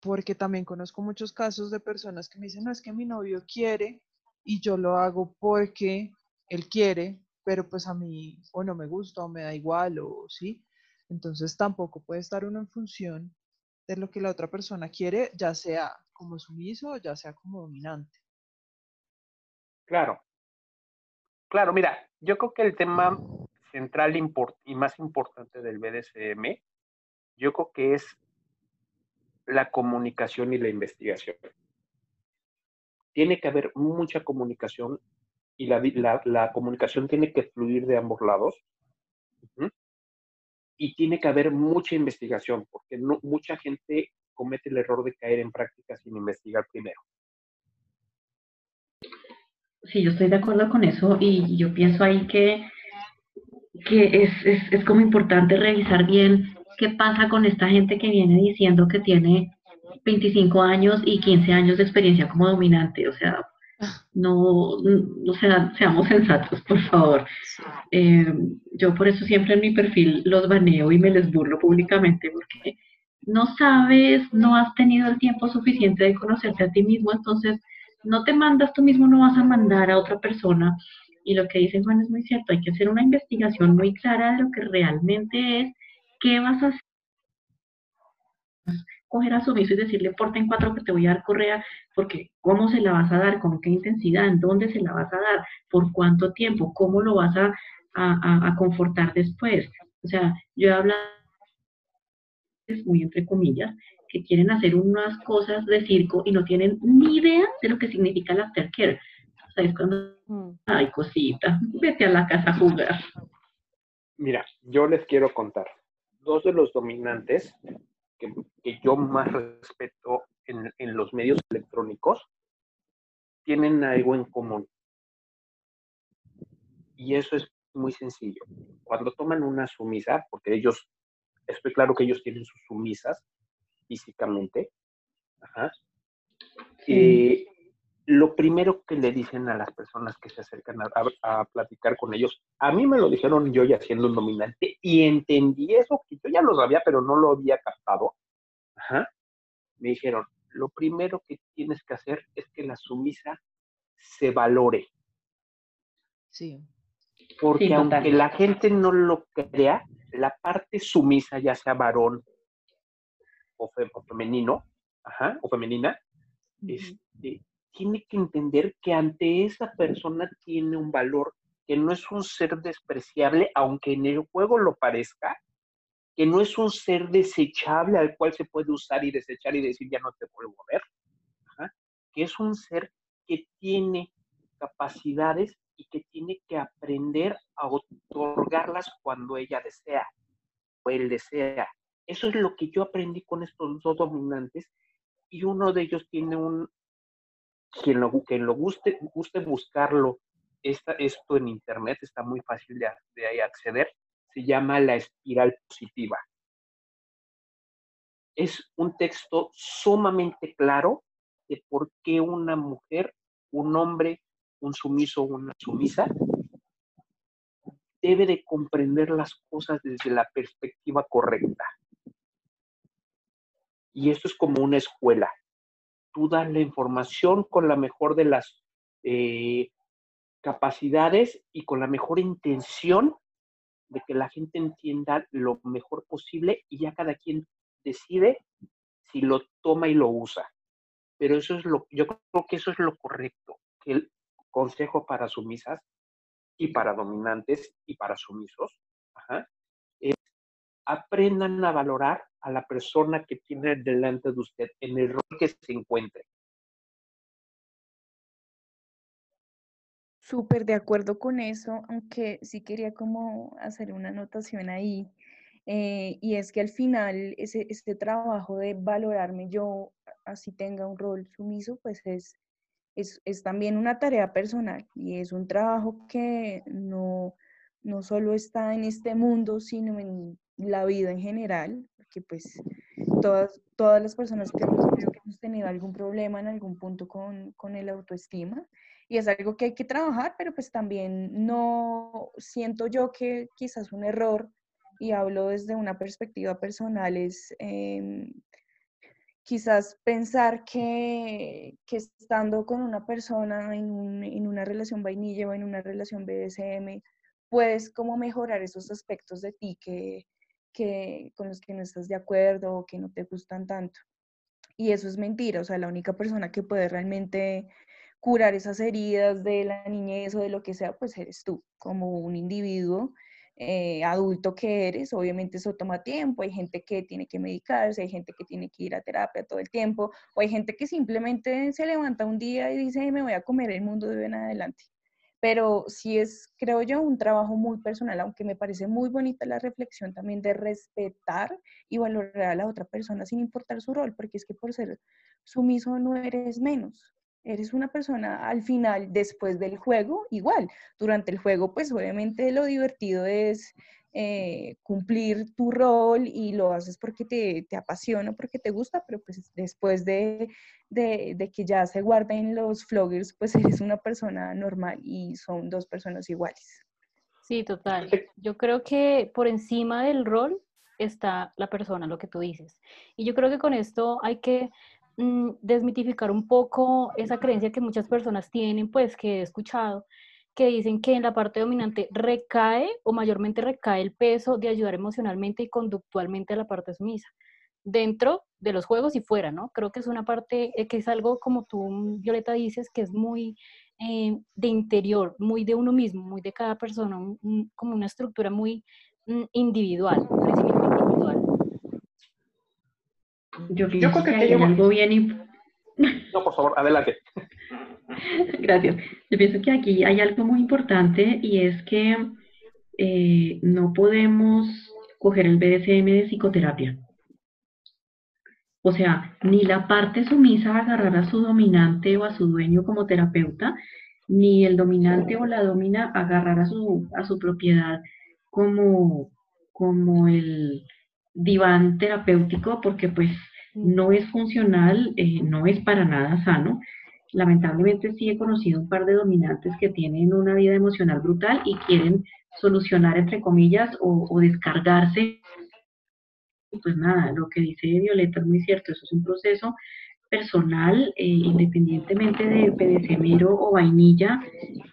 porque también conozco muchos casos de personas que me dicen, no, es que mi novio quiere y yo lo hago porque él quiere, pero pues a mí o no me gusta o me da igual o sí. Entonces tampoco puede estar uno en función de lo que la otra persona quiere, ya sea como sumiso o ya sea como dominante. Claro. Claro, mira, yo creo que el tema central y más importante del BDSM, yo creo que es la comunicación y la investigación. Tiene que haber mucha comunicación y la, comunicación tiene que fluir de ambos lados. Y tiene que haber mucha investigación, porque mucha gente comete el error de caer en prácticas sin investigar primero. Sí, yo estoy de acuerdo con eso y yo pienso ahí que, que es, es, es como importante revisar bien qué pasa con esta gente que viene diciendo que tiene 25 años y 15 años de experiencia como dominante. O sea, no, o sea, seamos sensatos, por favor. Eh, yo por eso siempre en mi perfil los baneo y me les burlo públicamente porque no sabes, no has tenido el tiempo suficiente de conocerte a ti mismo, entonces no te mandas tú mismo, no vas a mandar a otra persona. Y lo que dice Juan es muy cierto, hay que hacer una investigación muy clara de lo que realmente es ¿qué vas a hacer? Coger a sumiso y decirle, porta en cuatro que te voy a dar correa, porque ¿cómo se la vas a dar? ¿Con qué intensidad? ¿En dónde se la vas a dar? ¿Por cuánto tiempo? ¿Cómo lo vas a, a, a confortar después? O sea, yo he hablado, muy entre comillas, que quieren hacer unas cosas de circo y no tienen ni idea de lo que significa el aftercare. ¿Sabes cuando? Mm. Ay, cosita, vete a la casa a jugar. Mira, yo les quiero contar dos de los dominantes que, yo más respeto en, en, los medios electrónicos tienen algo en común. Y eso es muy sencillo. Cuando toman una sumisa, porque ellos, estoy claro que ellos tienen sus sumisas físicamente, ajá, eh, lo primero que le dicen a las personas que se acercan a, platicar con ellos, a mí me lo dijeron yo ya siendo un dominante y entendí eso, que yo ya lo sabía, pero no lo había captado. Me dijeron, lo primero que tienes que hacer es que la sumisa se valore. Sí. Porque aunque la gente no lo crea, la parte sumisa, ya sea varón o, femenino, o femenina, este, tiene que entender que ante esa persona tiene un valor, que no es un ser despreciable, aunque en el juego lo parezca, que no es un ser desechable al cual se puede usar y desechar y decir ya no te vuelvo a ver, que es un ser que tiene capacidades y que tiene que aprender a otorgarlas cuando ella desea o él desea. Eso es lo que yo aprendí con estos dos dominantes y uno de ellos tiene un, quien lo, quien lo guste, guste buscarlo, esta, esto en internet está muy fácil de, de acceder, se llama La espiral positiva. Es un texto sumamente claro de por qué una mujer, un hombre, un sumiso una sumisa debe de comprender las cosas desde la perspectiva correcta. Y esto es como una escuela. Tú das la información con la mejor de las eh, capacidades y con la mejor intención de que la gente entienda lo mejor posible y ya cada quien decide si lo toma y lo usa. Pero eso es lo, yo creo que eso es lo correcto, que el consejo para sumisas y para dominantes y para sumisos aprendan a valorar a la persona que tiene delante de usted en el rol que se encuentre. Súper de acuerdo con eso, aunque sí quería como hacer una anotación ahí, eh, y es que al final ese, este trabajo de valorarme yo, así tenga un rol sumiso, pues es, es, es, también una tarea personal y es un trabajo que no, no solo está en este mundo, sino en la vida en general, porque pues todas, todas las personas que hemos, tenido algún problema en algún punto con, con el autoestima, y es algo que hay que trabajar, pero pues también no siento yo que quizás un error, y hablo desde una perspectiva personal, es em, quizás pensar que, que, estando con una persona en, un, en, una relación vainilla o en una relación BDSM, puedes como mejorar esos aspectos de ti que, con los que no estás de acuerdo o que no te gustan tanto. Y eso es mentira, o sea, la única persona que puede realmente curar esas heridas de la niñez o de lo que sea, pues eres tú, como un individuo eh, adulto que eres. Obviamente eso toma tiempo, hay gente que tiene que medicarse, hay gente que tiene que ir a terapia todo el tiempo, o hay gente que simplemente se levanta un día y dice, me voy a comer el mundo de en adelante pero sí es, creo yo, un trabajo muy personal, aunque me parece muy bonita la reflexión también de respetar y valorar a la otra persona sin importar su rol, porque es que por ser sumiso no eres menos. Eres una persona al final, después del juego, igual. Durante el juego, pues obviamente lo divertido es eh, cumplir tu rol y lo haces porque te, te, apasiona, porque te gusta, pero pues después de, de, de, que ya se guarden los floggers, pues eres una persona normal y son dos personas iguales. Sí, total. Yo creo que por encima del rol está la persona, lo que tú dices. Y yo creo que con esto hay que mm, desmitificar un poco esa creencia que muchas personas tienen, pues que he escuchado, que dicen que en la parte dominante recae o mayormente recae el peso de ayudar emocionalmente y conductualmente a la parte sumisa, dentro de los juegos y fuera, ¿no? Creo que es una parte eh, que es algo como tú, Violeta, dices, que es muy eh, de interior, muy de uno mismo, muy de cada persona, como una estructura muy mm, individual, un crecimiento individual. Yo, creo que, hay algo bien... No, por favor, adelante. Gracias. Yo pienso que aquí hay algo muy importante y es que eh, no podemos coger el BDSM de psicoterapia. O sea, ni la parte sumisa agarrar a su dominante o a su dueño como terapeuta, ni el dominante o la domina agarrar a su, a su propiedad como, como el diván terapéutico, porque pues no es funcional, eh, no es para nada sano lamentablemente sí he conocido un par de dominantes que tienen una vida emocional brutal y quieren solucionar, entre comillas, o, descargarse. Pues nada, lo que dice Violeta es muy cierto, eso es un proceso personal, eh, independientemente de pedecemero o vainilla,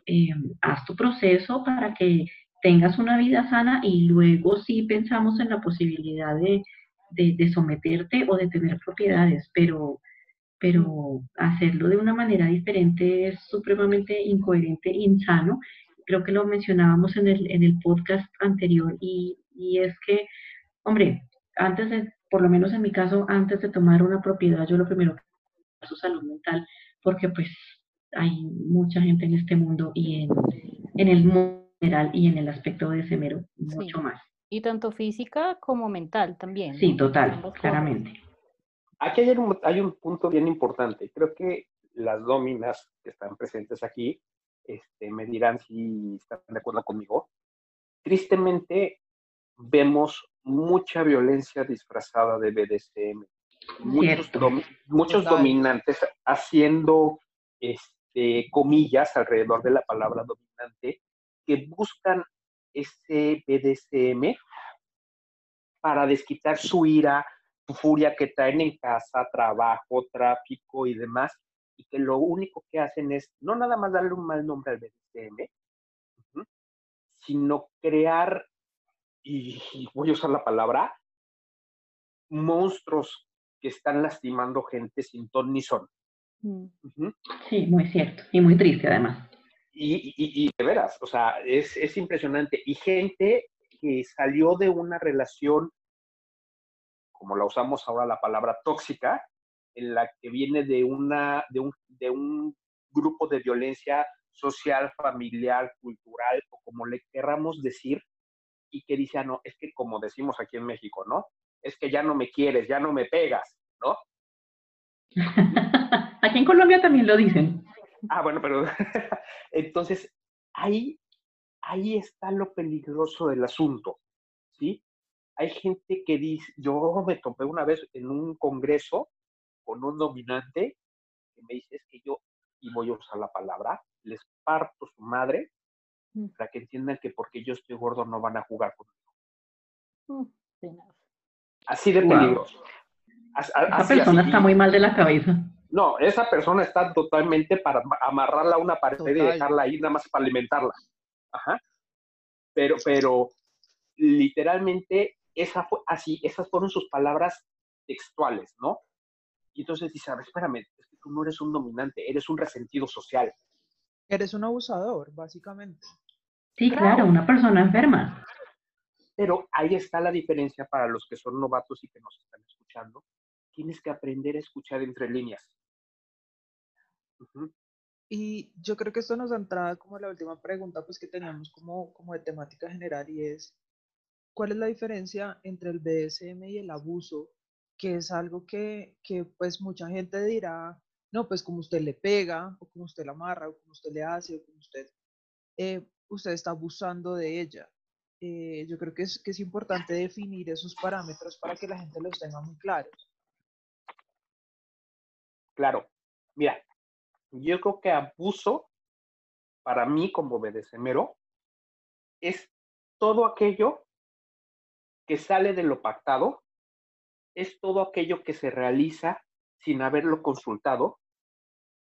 eh, haz tu proceso para que tengas una vida sana y luego sí pensamos en la posibilidad de, de, someterte o de tener propiedades, pero, pero hacerlo de una manera diferente es supremamente incoherente, insano. Creo que lo mencionábamos en el, en el podcast anterior y, y es que, hombre, antes de, por lo menos en mi caso, antes de tomar una propiedad, yo lo primero que es su salud mental, porque pues hay mucha gente en este mundo y en, en el mundo general y en el aspecto de semero mucho más. Y tanto física como mental también. Sí, total, claramente. Aquí hay un, hay un punto bien importante. Creo que las dominas que están presentes aquí este, me dirán si están de acuerdo conmigo. Tristemente, vemos mucha violencia disfrazada de BDSM. Muchos, muchos dominantes haciendo este, comillas alrededor de la palabra dominante que buscan ese BDSM para desquitar su ira, su furia que traen en casa, trabajo, tráfico y demás, y que lo único que hacen es no nada más darle un mal nombre al BDSM, sino crear, y, voy a usar la palabra, monstruos que están lastimando gente sin ton ni son. Mm. Sí, muy cierto, y muy triste además. Y, de veras, o sea, es, es, impresionante. Y gente que salió de una relación, como la usamos ahora la palabra tóxica, en la que viene de, una, de, un, de un grupo de violencia social, familiar, cultural, o como le querramos decir, y que dice, ah, no, es que como decimos aquí en México, ¿no? Es que ya no me quieres, ya no me pegas, ¿no? aquí en Colombia también lo dicen. Ah, bueno, pero entonces ahí, ahí está lo peligroso del asunto, ¿sí? Hay gente que dice, yo me topé una vez en un congreso con un dominante que me dice, es que yo, y voy a usar la palabra, les parto su madre mm. para que entiendan que porque yo estoy gordo no van a jugar conmigo. Mm, Así de peligroso. Esa persona está muy mal de la cabeza. No, esa persona está totalmente para amarrarla a una pared y dejarla ahí nada más para alimentarla. Ajá. Pero, pero literalmente esa fue así, esas fueron sus palabras textuales, ¿no? Y entonces dice, a ver, espérame, es que tú no eres un dominante, eres un resentido social. Eres un abusador, básicamente. Sí, claro, una persona enferma. Pero ahí está la diferencia para los que son novatos y que nos están escuchando. Tienes que aprender a escuchar entre líneas. Y yo creo que esto nos da entrada como la última pregunta pues que teníamos como, como de temática general y es, ¿cuál es la diferencia entre el BDSM y el abuso? Que es algo que, que pues mucha gente dirá, no, pues como usted le pega, o como usted la amarra, o como usted le hace, o como usted, eh, está abusando de ella. Eh, yo creo que es, que es importante definir esos parámetros para que la gente los tenga muy claros. Claro. Mira, yo creo que abuso, para mí como BDSMero, es todo aquello que sale de lo pactado, es todo aquello que se realiza sin haberlo consultado,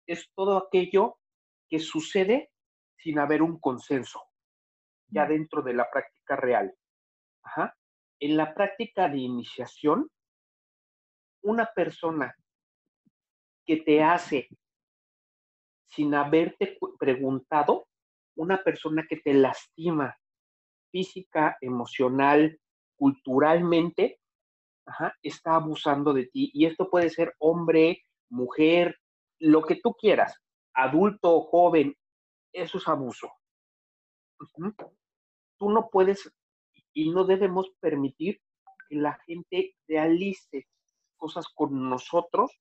es todo aquello que sucede sin haber un consenso, ya dentro de la práctica real. En la práctica de iniciación, una persona que te hace sin haberte preguntado, una persona que te lastima física, emocional, culturalmente, está abusando de ti. Y esto puede ser hombre, mujer, lo que tú quieras, adulto, joven, eso es abuso. Tú no puedes y no debemos permitir que la gente realice cosas con nosotros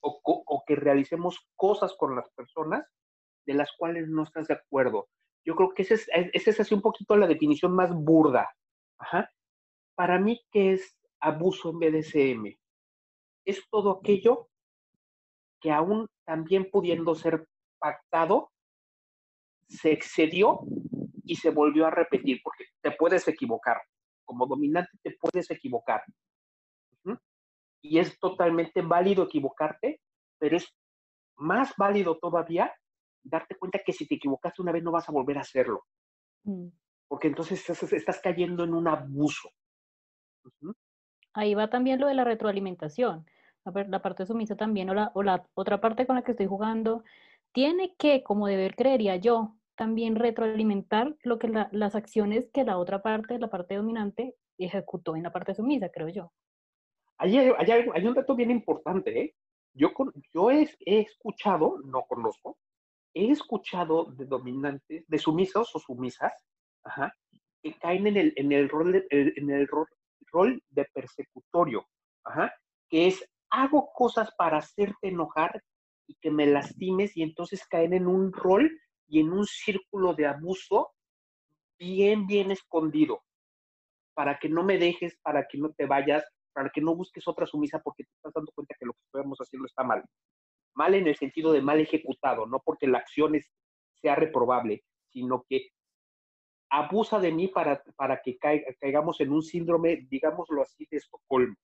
o, que realicemos cosas con las personas de las cuales no estás de acuerdo. Yo creo que esa es, es así un poquito la definición más burda. Para mí, ¿qué es abuso en BDSM? Es todo aquello que aún también pudiendo ser pactado, se excedió y se volvió a repetir, porque te puedes equivocar. Como dominante te puedes equivocar y es totalmente válido equivocarte, pero es más válido todavía darte cuenta que si te equivocaste una vez no vas a volver a hacerlo. Mm. porque entonces estás, cayendo en un abuso. Ahí va también lo de la retroalimentación. La, parte sumisa también, o la, o la otra parte con la que estoy jugando, tiene que, como deber creería yo, también retroalimentar lo que las acciones que la otra parte, la parte dominante, ejecutó en la parte sumisa, creo yo. Hay, hay, un dato bien importante, ¿eh? Yo, yo he, escuchado, no conozco, he escuchado de dominantes, de sumisos o sumisas, que caen en el, en el, rol, de, en el rol, rol de persecutorio, que es hago cosas para hacerte enojar y que me lastimes y entonces caen en un rol y en un círculo de abuso bien, bien escondido, para que no me dejes, para que no te vayas, para que no busques otra sumisa porque te estás dando cuenta que lo que estamos haciendo está mal. Mal en el sentido de mal ejecutado, no porque la acción sea reprobable, sino que abusa de mí para, para que caigamos en un síndrome, digámoslo así, de Estocolmo,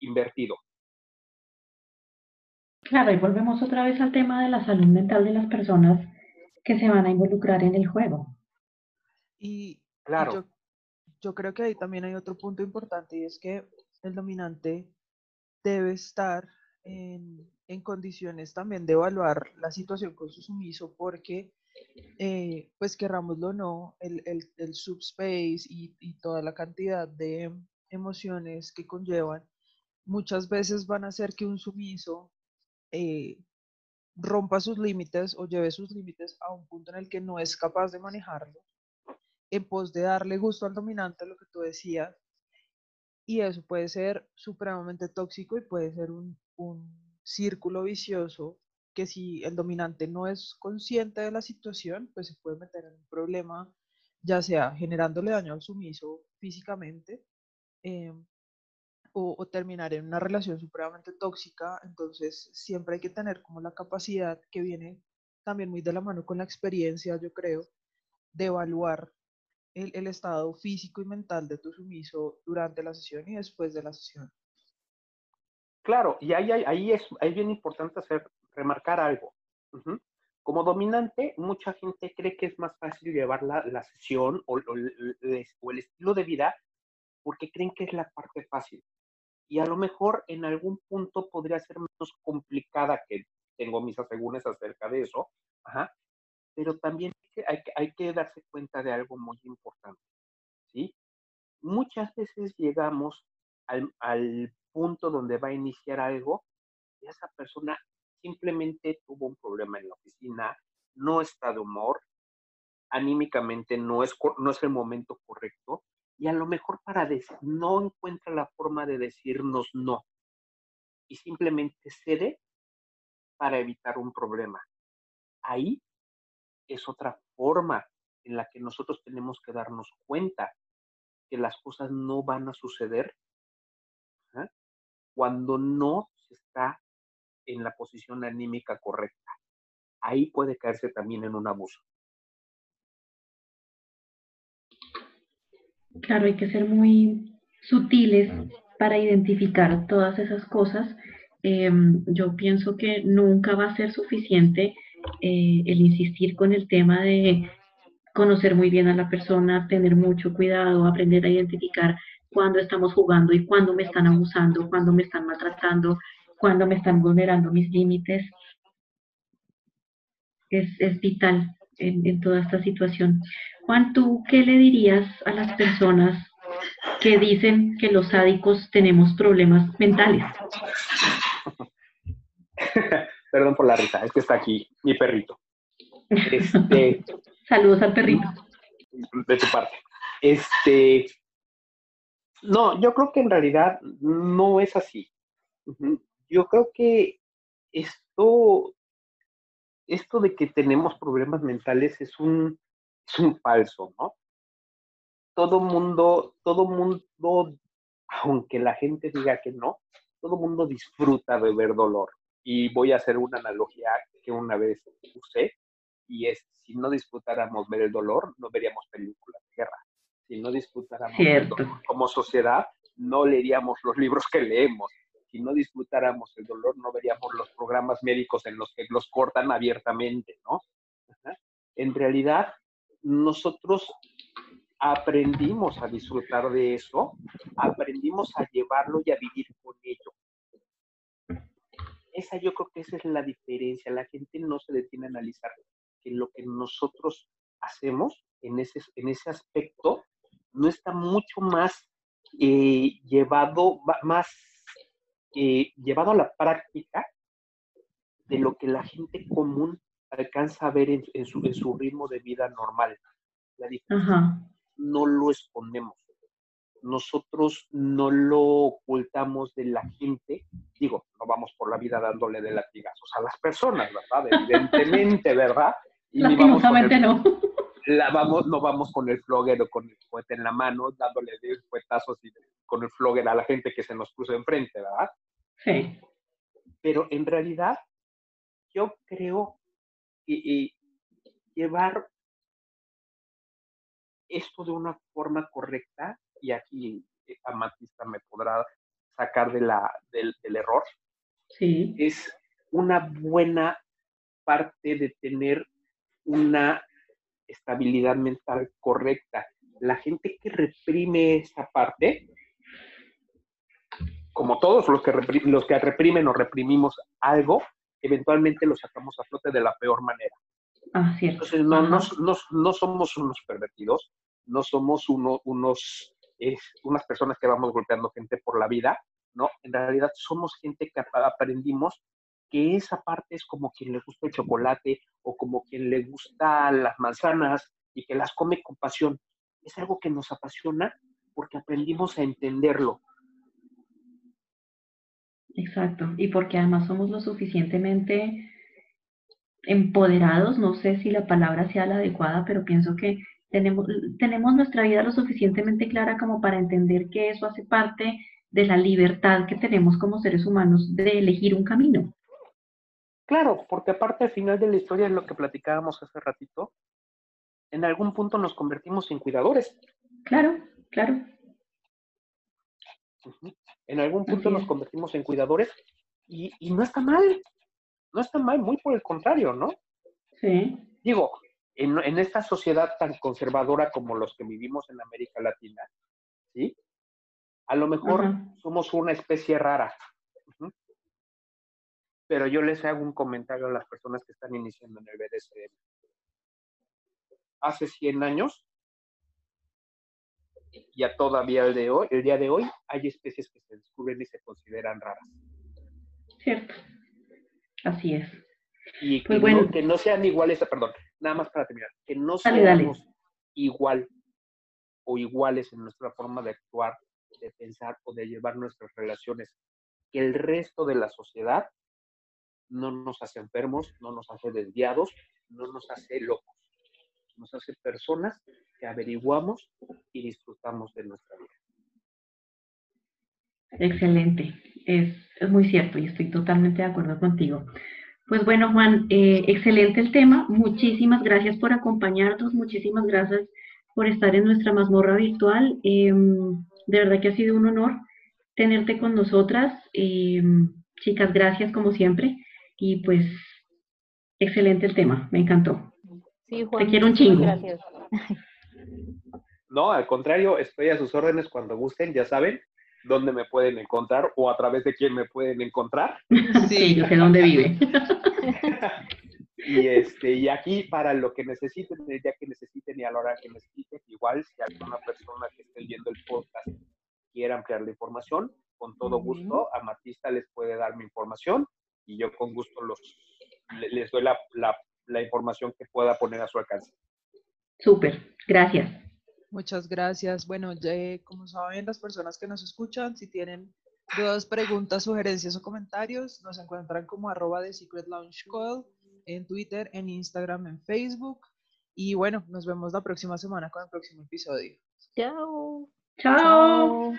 invertido. Claro, y volvemos otra vez al tema de la salud mental de las personas que se van a involucrar en el juego. Y, claro. yo, creo que ahí también hay otro punto importante y es que el dominante debe estar en, condiciones también de evaluar la situación con su sumiso porque, eh, pues querrámoslo o no, el, el, subspace y, y toda la cantidad de emociones que conllevan muchas veces van a hacer que un sumiso eh, rompa sus límites o lleve sus límites a un punto en el que no es capaz de manejarlo, en pos de darle gusto al dominante, lo que tú decías, y eso puede ser supremamente tóxico y puede ser un, círculo vicioso que si el dominante no es consciente de la situación, pues se puede meter en un problema, ya sea generándole daño al sumiso físicamente, em, o, terminar en una relación supremamente tóxica, entonces siempre hay que tener como la capacidad que viene también muy de la mano con la experiencia, yo creo, de evaluar el, estado físico y mental de tu sumiso durante la sesión y después de la sesión. Claro, y ahí, ahí, es, es bien importante hacer, remarcar algo. Como dominante, mucha gente cree que es más fácil llevar la, la sesión o, o, el estilo de vida porque creen que es la parte fácil y a lo mejor en algún punto podría ser menos complicada, que tengo mis asegúnes acerca de eso, pero también hay que, hay que darse cuenta de algo muy importante, ¿sí? Muchas veces llegamos al, al punto donde va a iniciar algo y esa persona simplemente tuvo un problema en la oficina, no está de humor, anímicamente no es, no es el momento correcto y a lo mejor para decir, no encuentra la forma de decirnos no y simplemente cede para evitar un problema. Ahí es otra forma en la que nosotros tenemos que darnos cuenta que las cosas no van a suceder ¿ah? cuando no se está en la posición anímica correcta. Ahí puede caerse también en un abuso. Claro, hay que ser muy sutiles para identificar todas esas cosas. Em, yo pienso que nunca va a ser suficiente eh, el insistir con el tema de conocer muy bien a la persona, tener mucho cuidado, aprender a identificar cuándo estamos jugando y cuándo me están abusando, cuándo me están maltratando, cuándo me están vulnerando mis límites. Es, es vital en, toda esta situación. Juan, ¿tú qué le dirías a las personas que dicen que los sádicos tenemos problemas mentales? Perdón por la risa, es que está aquí mi perrito. Este, Saludos al perrito. De tu parte. Este, no, yo creo que en realidad no es así. Yo creo que esto esto de que tenemos problemas mentales es un, es un falso, ¿no? Todo mundo, todo mundo, aunque la gente diga que no, todo mundo disfruta de ver dolor. Y voy a hacer una analogía que una vez usé, y es, si no disfrutáramos ver el dolor, no veríamos películas de guerra. Si no disfrutáramos como sociedad, no leeríamos los libros que leemos si no disfrutáramos el dolor, no veríamos los programas médicos en los que los cortan abiertamente, ¿no? En realidad, nosotros aprendimos a disfrutar de eso, aprendimos a llevarlo y a vivir con ello. Esa yo creo que esa es la diferencia. La gente no se detiene a analizar que lo que nosotros hacemos en ese, en ese aspecto no está mucho más eh, llevado, más eh, llevado a la práctica de lo que la gente común alcanza a ver en, su, en su, ritmo de vida normal. La no lo escondemos. Nosotros no lo ocultamos de la gente. Digo, no vamos por la vida dándole de latigazos a las personas, ¿verdad? Evidentemente, ¿verdad? Y Lastimosamente no. La vamos, no vamos con el flogger o con el cohete en la mano, dándole de cuetazos y con el flogger a la gente que se nos cruza enfrente, ¿verdad? Sí. Pero en realidad, yo creo que llevar esto de una forma correcta, y aquí eh, Amatista me podrá sacar de la, del, error, sí. es una buena parte de tener una estabilidad mental correcta. La gente que reprime esa parte, como todos los que, reprimen, los que reprimen o reprimimos algo, eventualmente lo sacamos a flote de la peor manera. Ah, Entonces, no, no, no, no, somos unos pervertidos, no somos uno, unos, unas personas que vamos golpeando gente por la vida, ¿no? En realidad somos gente que aprendimos que esa parte es como quien le gusta el chocolate o como quien le gusta las manzanas y que las come con pasión. Es algo que nos apasiona porque aprendimos a entenderlo. Exacto, y porque además somos lo suficientemente empoderados, no sé si la palabra sea la adecuada, pero pienso que tenemos, tenemos nuestra vida lo suficientemente clara como para entender que eso hace parte de la libertad que tenemos como seres humanos de elegir un camino. Claro, porque aparte al final de la historia, en lo que platicábamos hace ratito, en algún punto nos convertimos en cuidadores. Claro, claro. En algún punto nos convertimos en cuidadores y, y no está mal, no está mal, muy por el contrario, ¿no? Sí. Digo, en, esta sociedad tan conservadora como los que vivimos en América Latina, ¿sí? A lo mejor somos una especie rara. Pero yo les hago un comentario a las personas que están iniciando en el BDSM. Hace 100 años, ya todavía el, de hoy, el día de hoy, hay especies que se descubren y se consideran raras. Cierto. Así es. Y pues bueno. que no sean iguales, perdón, nada más para terminar, que no seamos igual o iguales en nuestra forma de actuar, de pensar o de llevar nuestras relaciones, que el resto de la sociedad no nos hace enfermos, no nos hace desviados, no nos hace locos, nos hace personas que averiguamos y disfrutamos de nuestra vida. Excelente, es, es muy cierto y estoy totalmente de acuerdo contigo. Pues bueno, Juan, eh, excelente el tema. Muchísimas gracias por acompañarnos, muchísimas gracias por estar en nuestra mazmorra virtual. Em, de verdad que ha sido un honor tenerte con nosotras. Em, chicas, gracias como siempre. Y pues, excelente el tema, me encantó. Sí, Juan, Te quiero un chingo. Gracias. No, al contrario, estoy a sus órdenes cuando gusten, ya saben dónde me pueden encontrar o a través de quién me pueden encontrar. Sí, yo sé dónde vive. y, este, y aquí para lo que necesiten, el día que necesiten y a la hora que necesiten, igual si alguna persona que esté viendo el podcast quiere ampliar la información, con todo gusto, Amatista les puede dar mi información y yo con gusto los, les doy la, la, la información que pueda poner a su alcance. Súper, gracias. Muchas gracias. Bueno, ya, como saben las personas que nos escuchan, si tienen dudas, preguntas, sugerencias o comentarios, nos encuentran como arroba de Secret Launch Call en Twitter, en Instagram, en Facebook. Y bueno, nos vemos la próxima semana con el próximo episodio. Chao. Chao.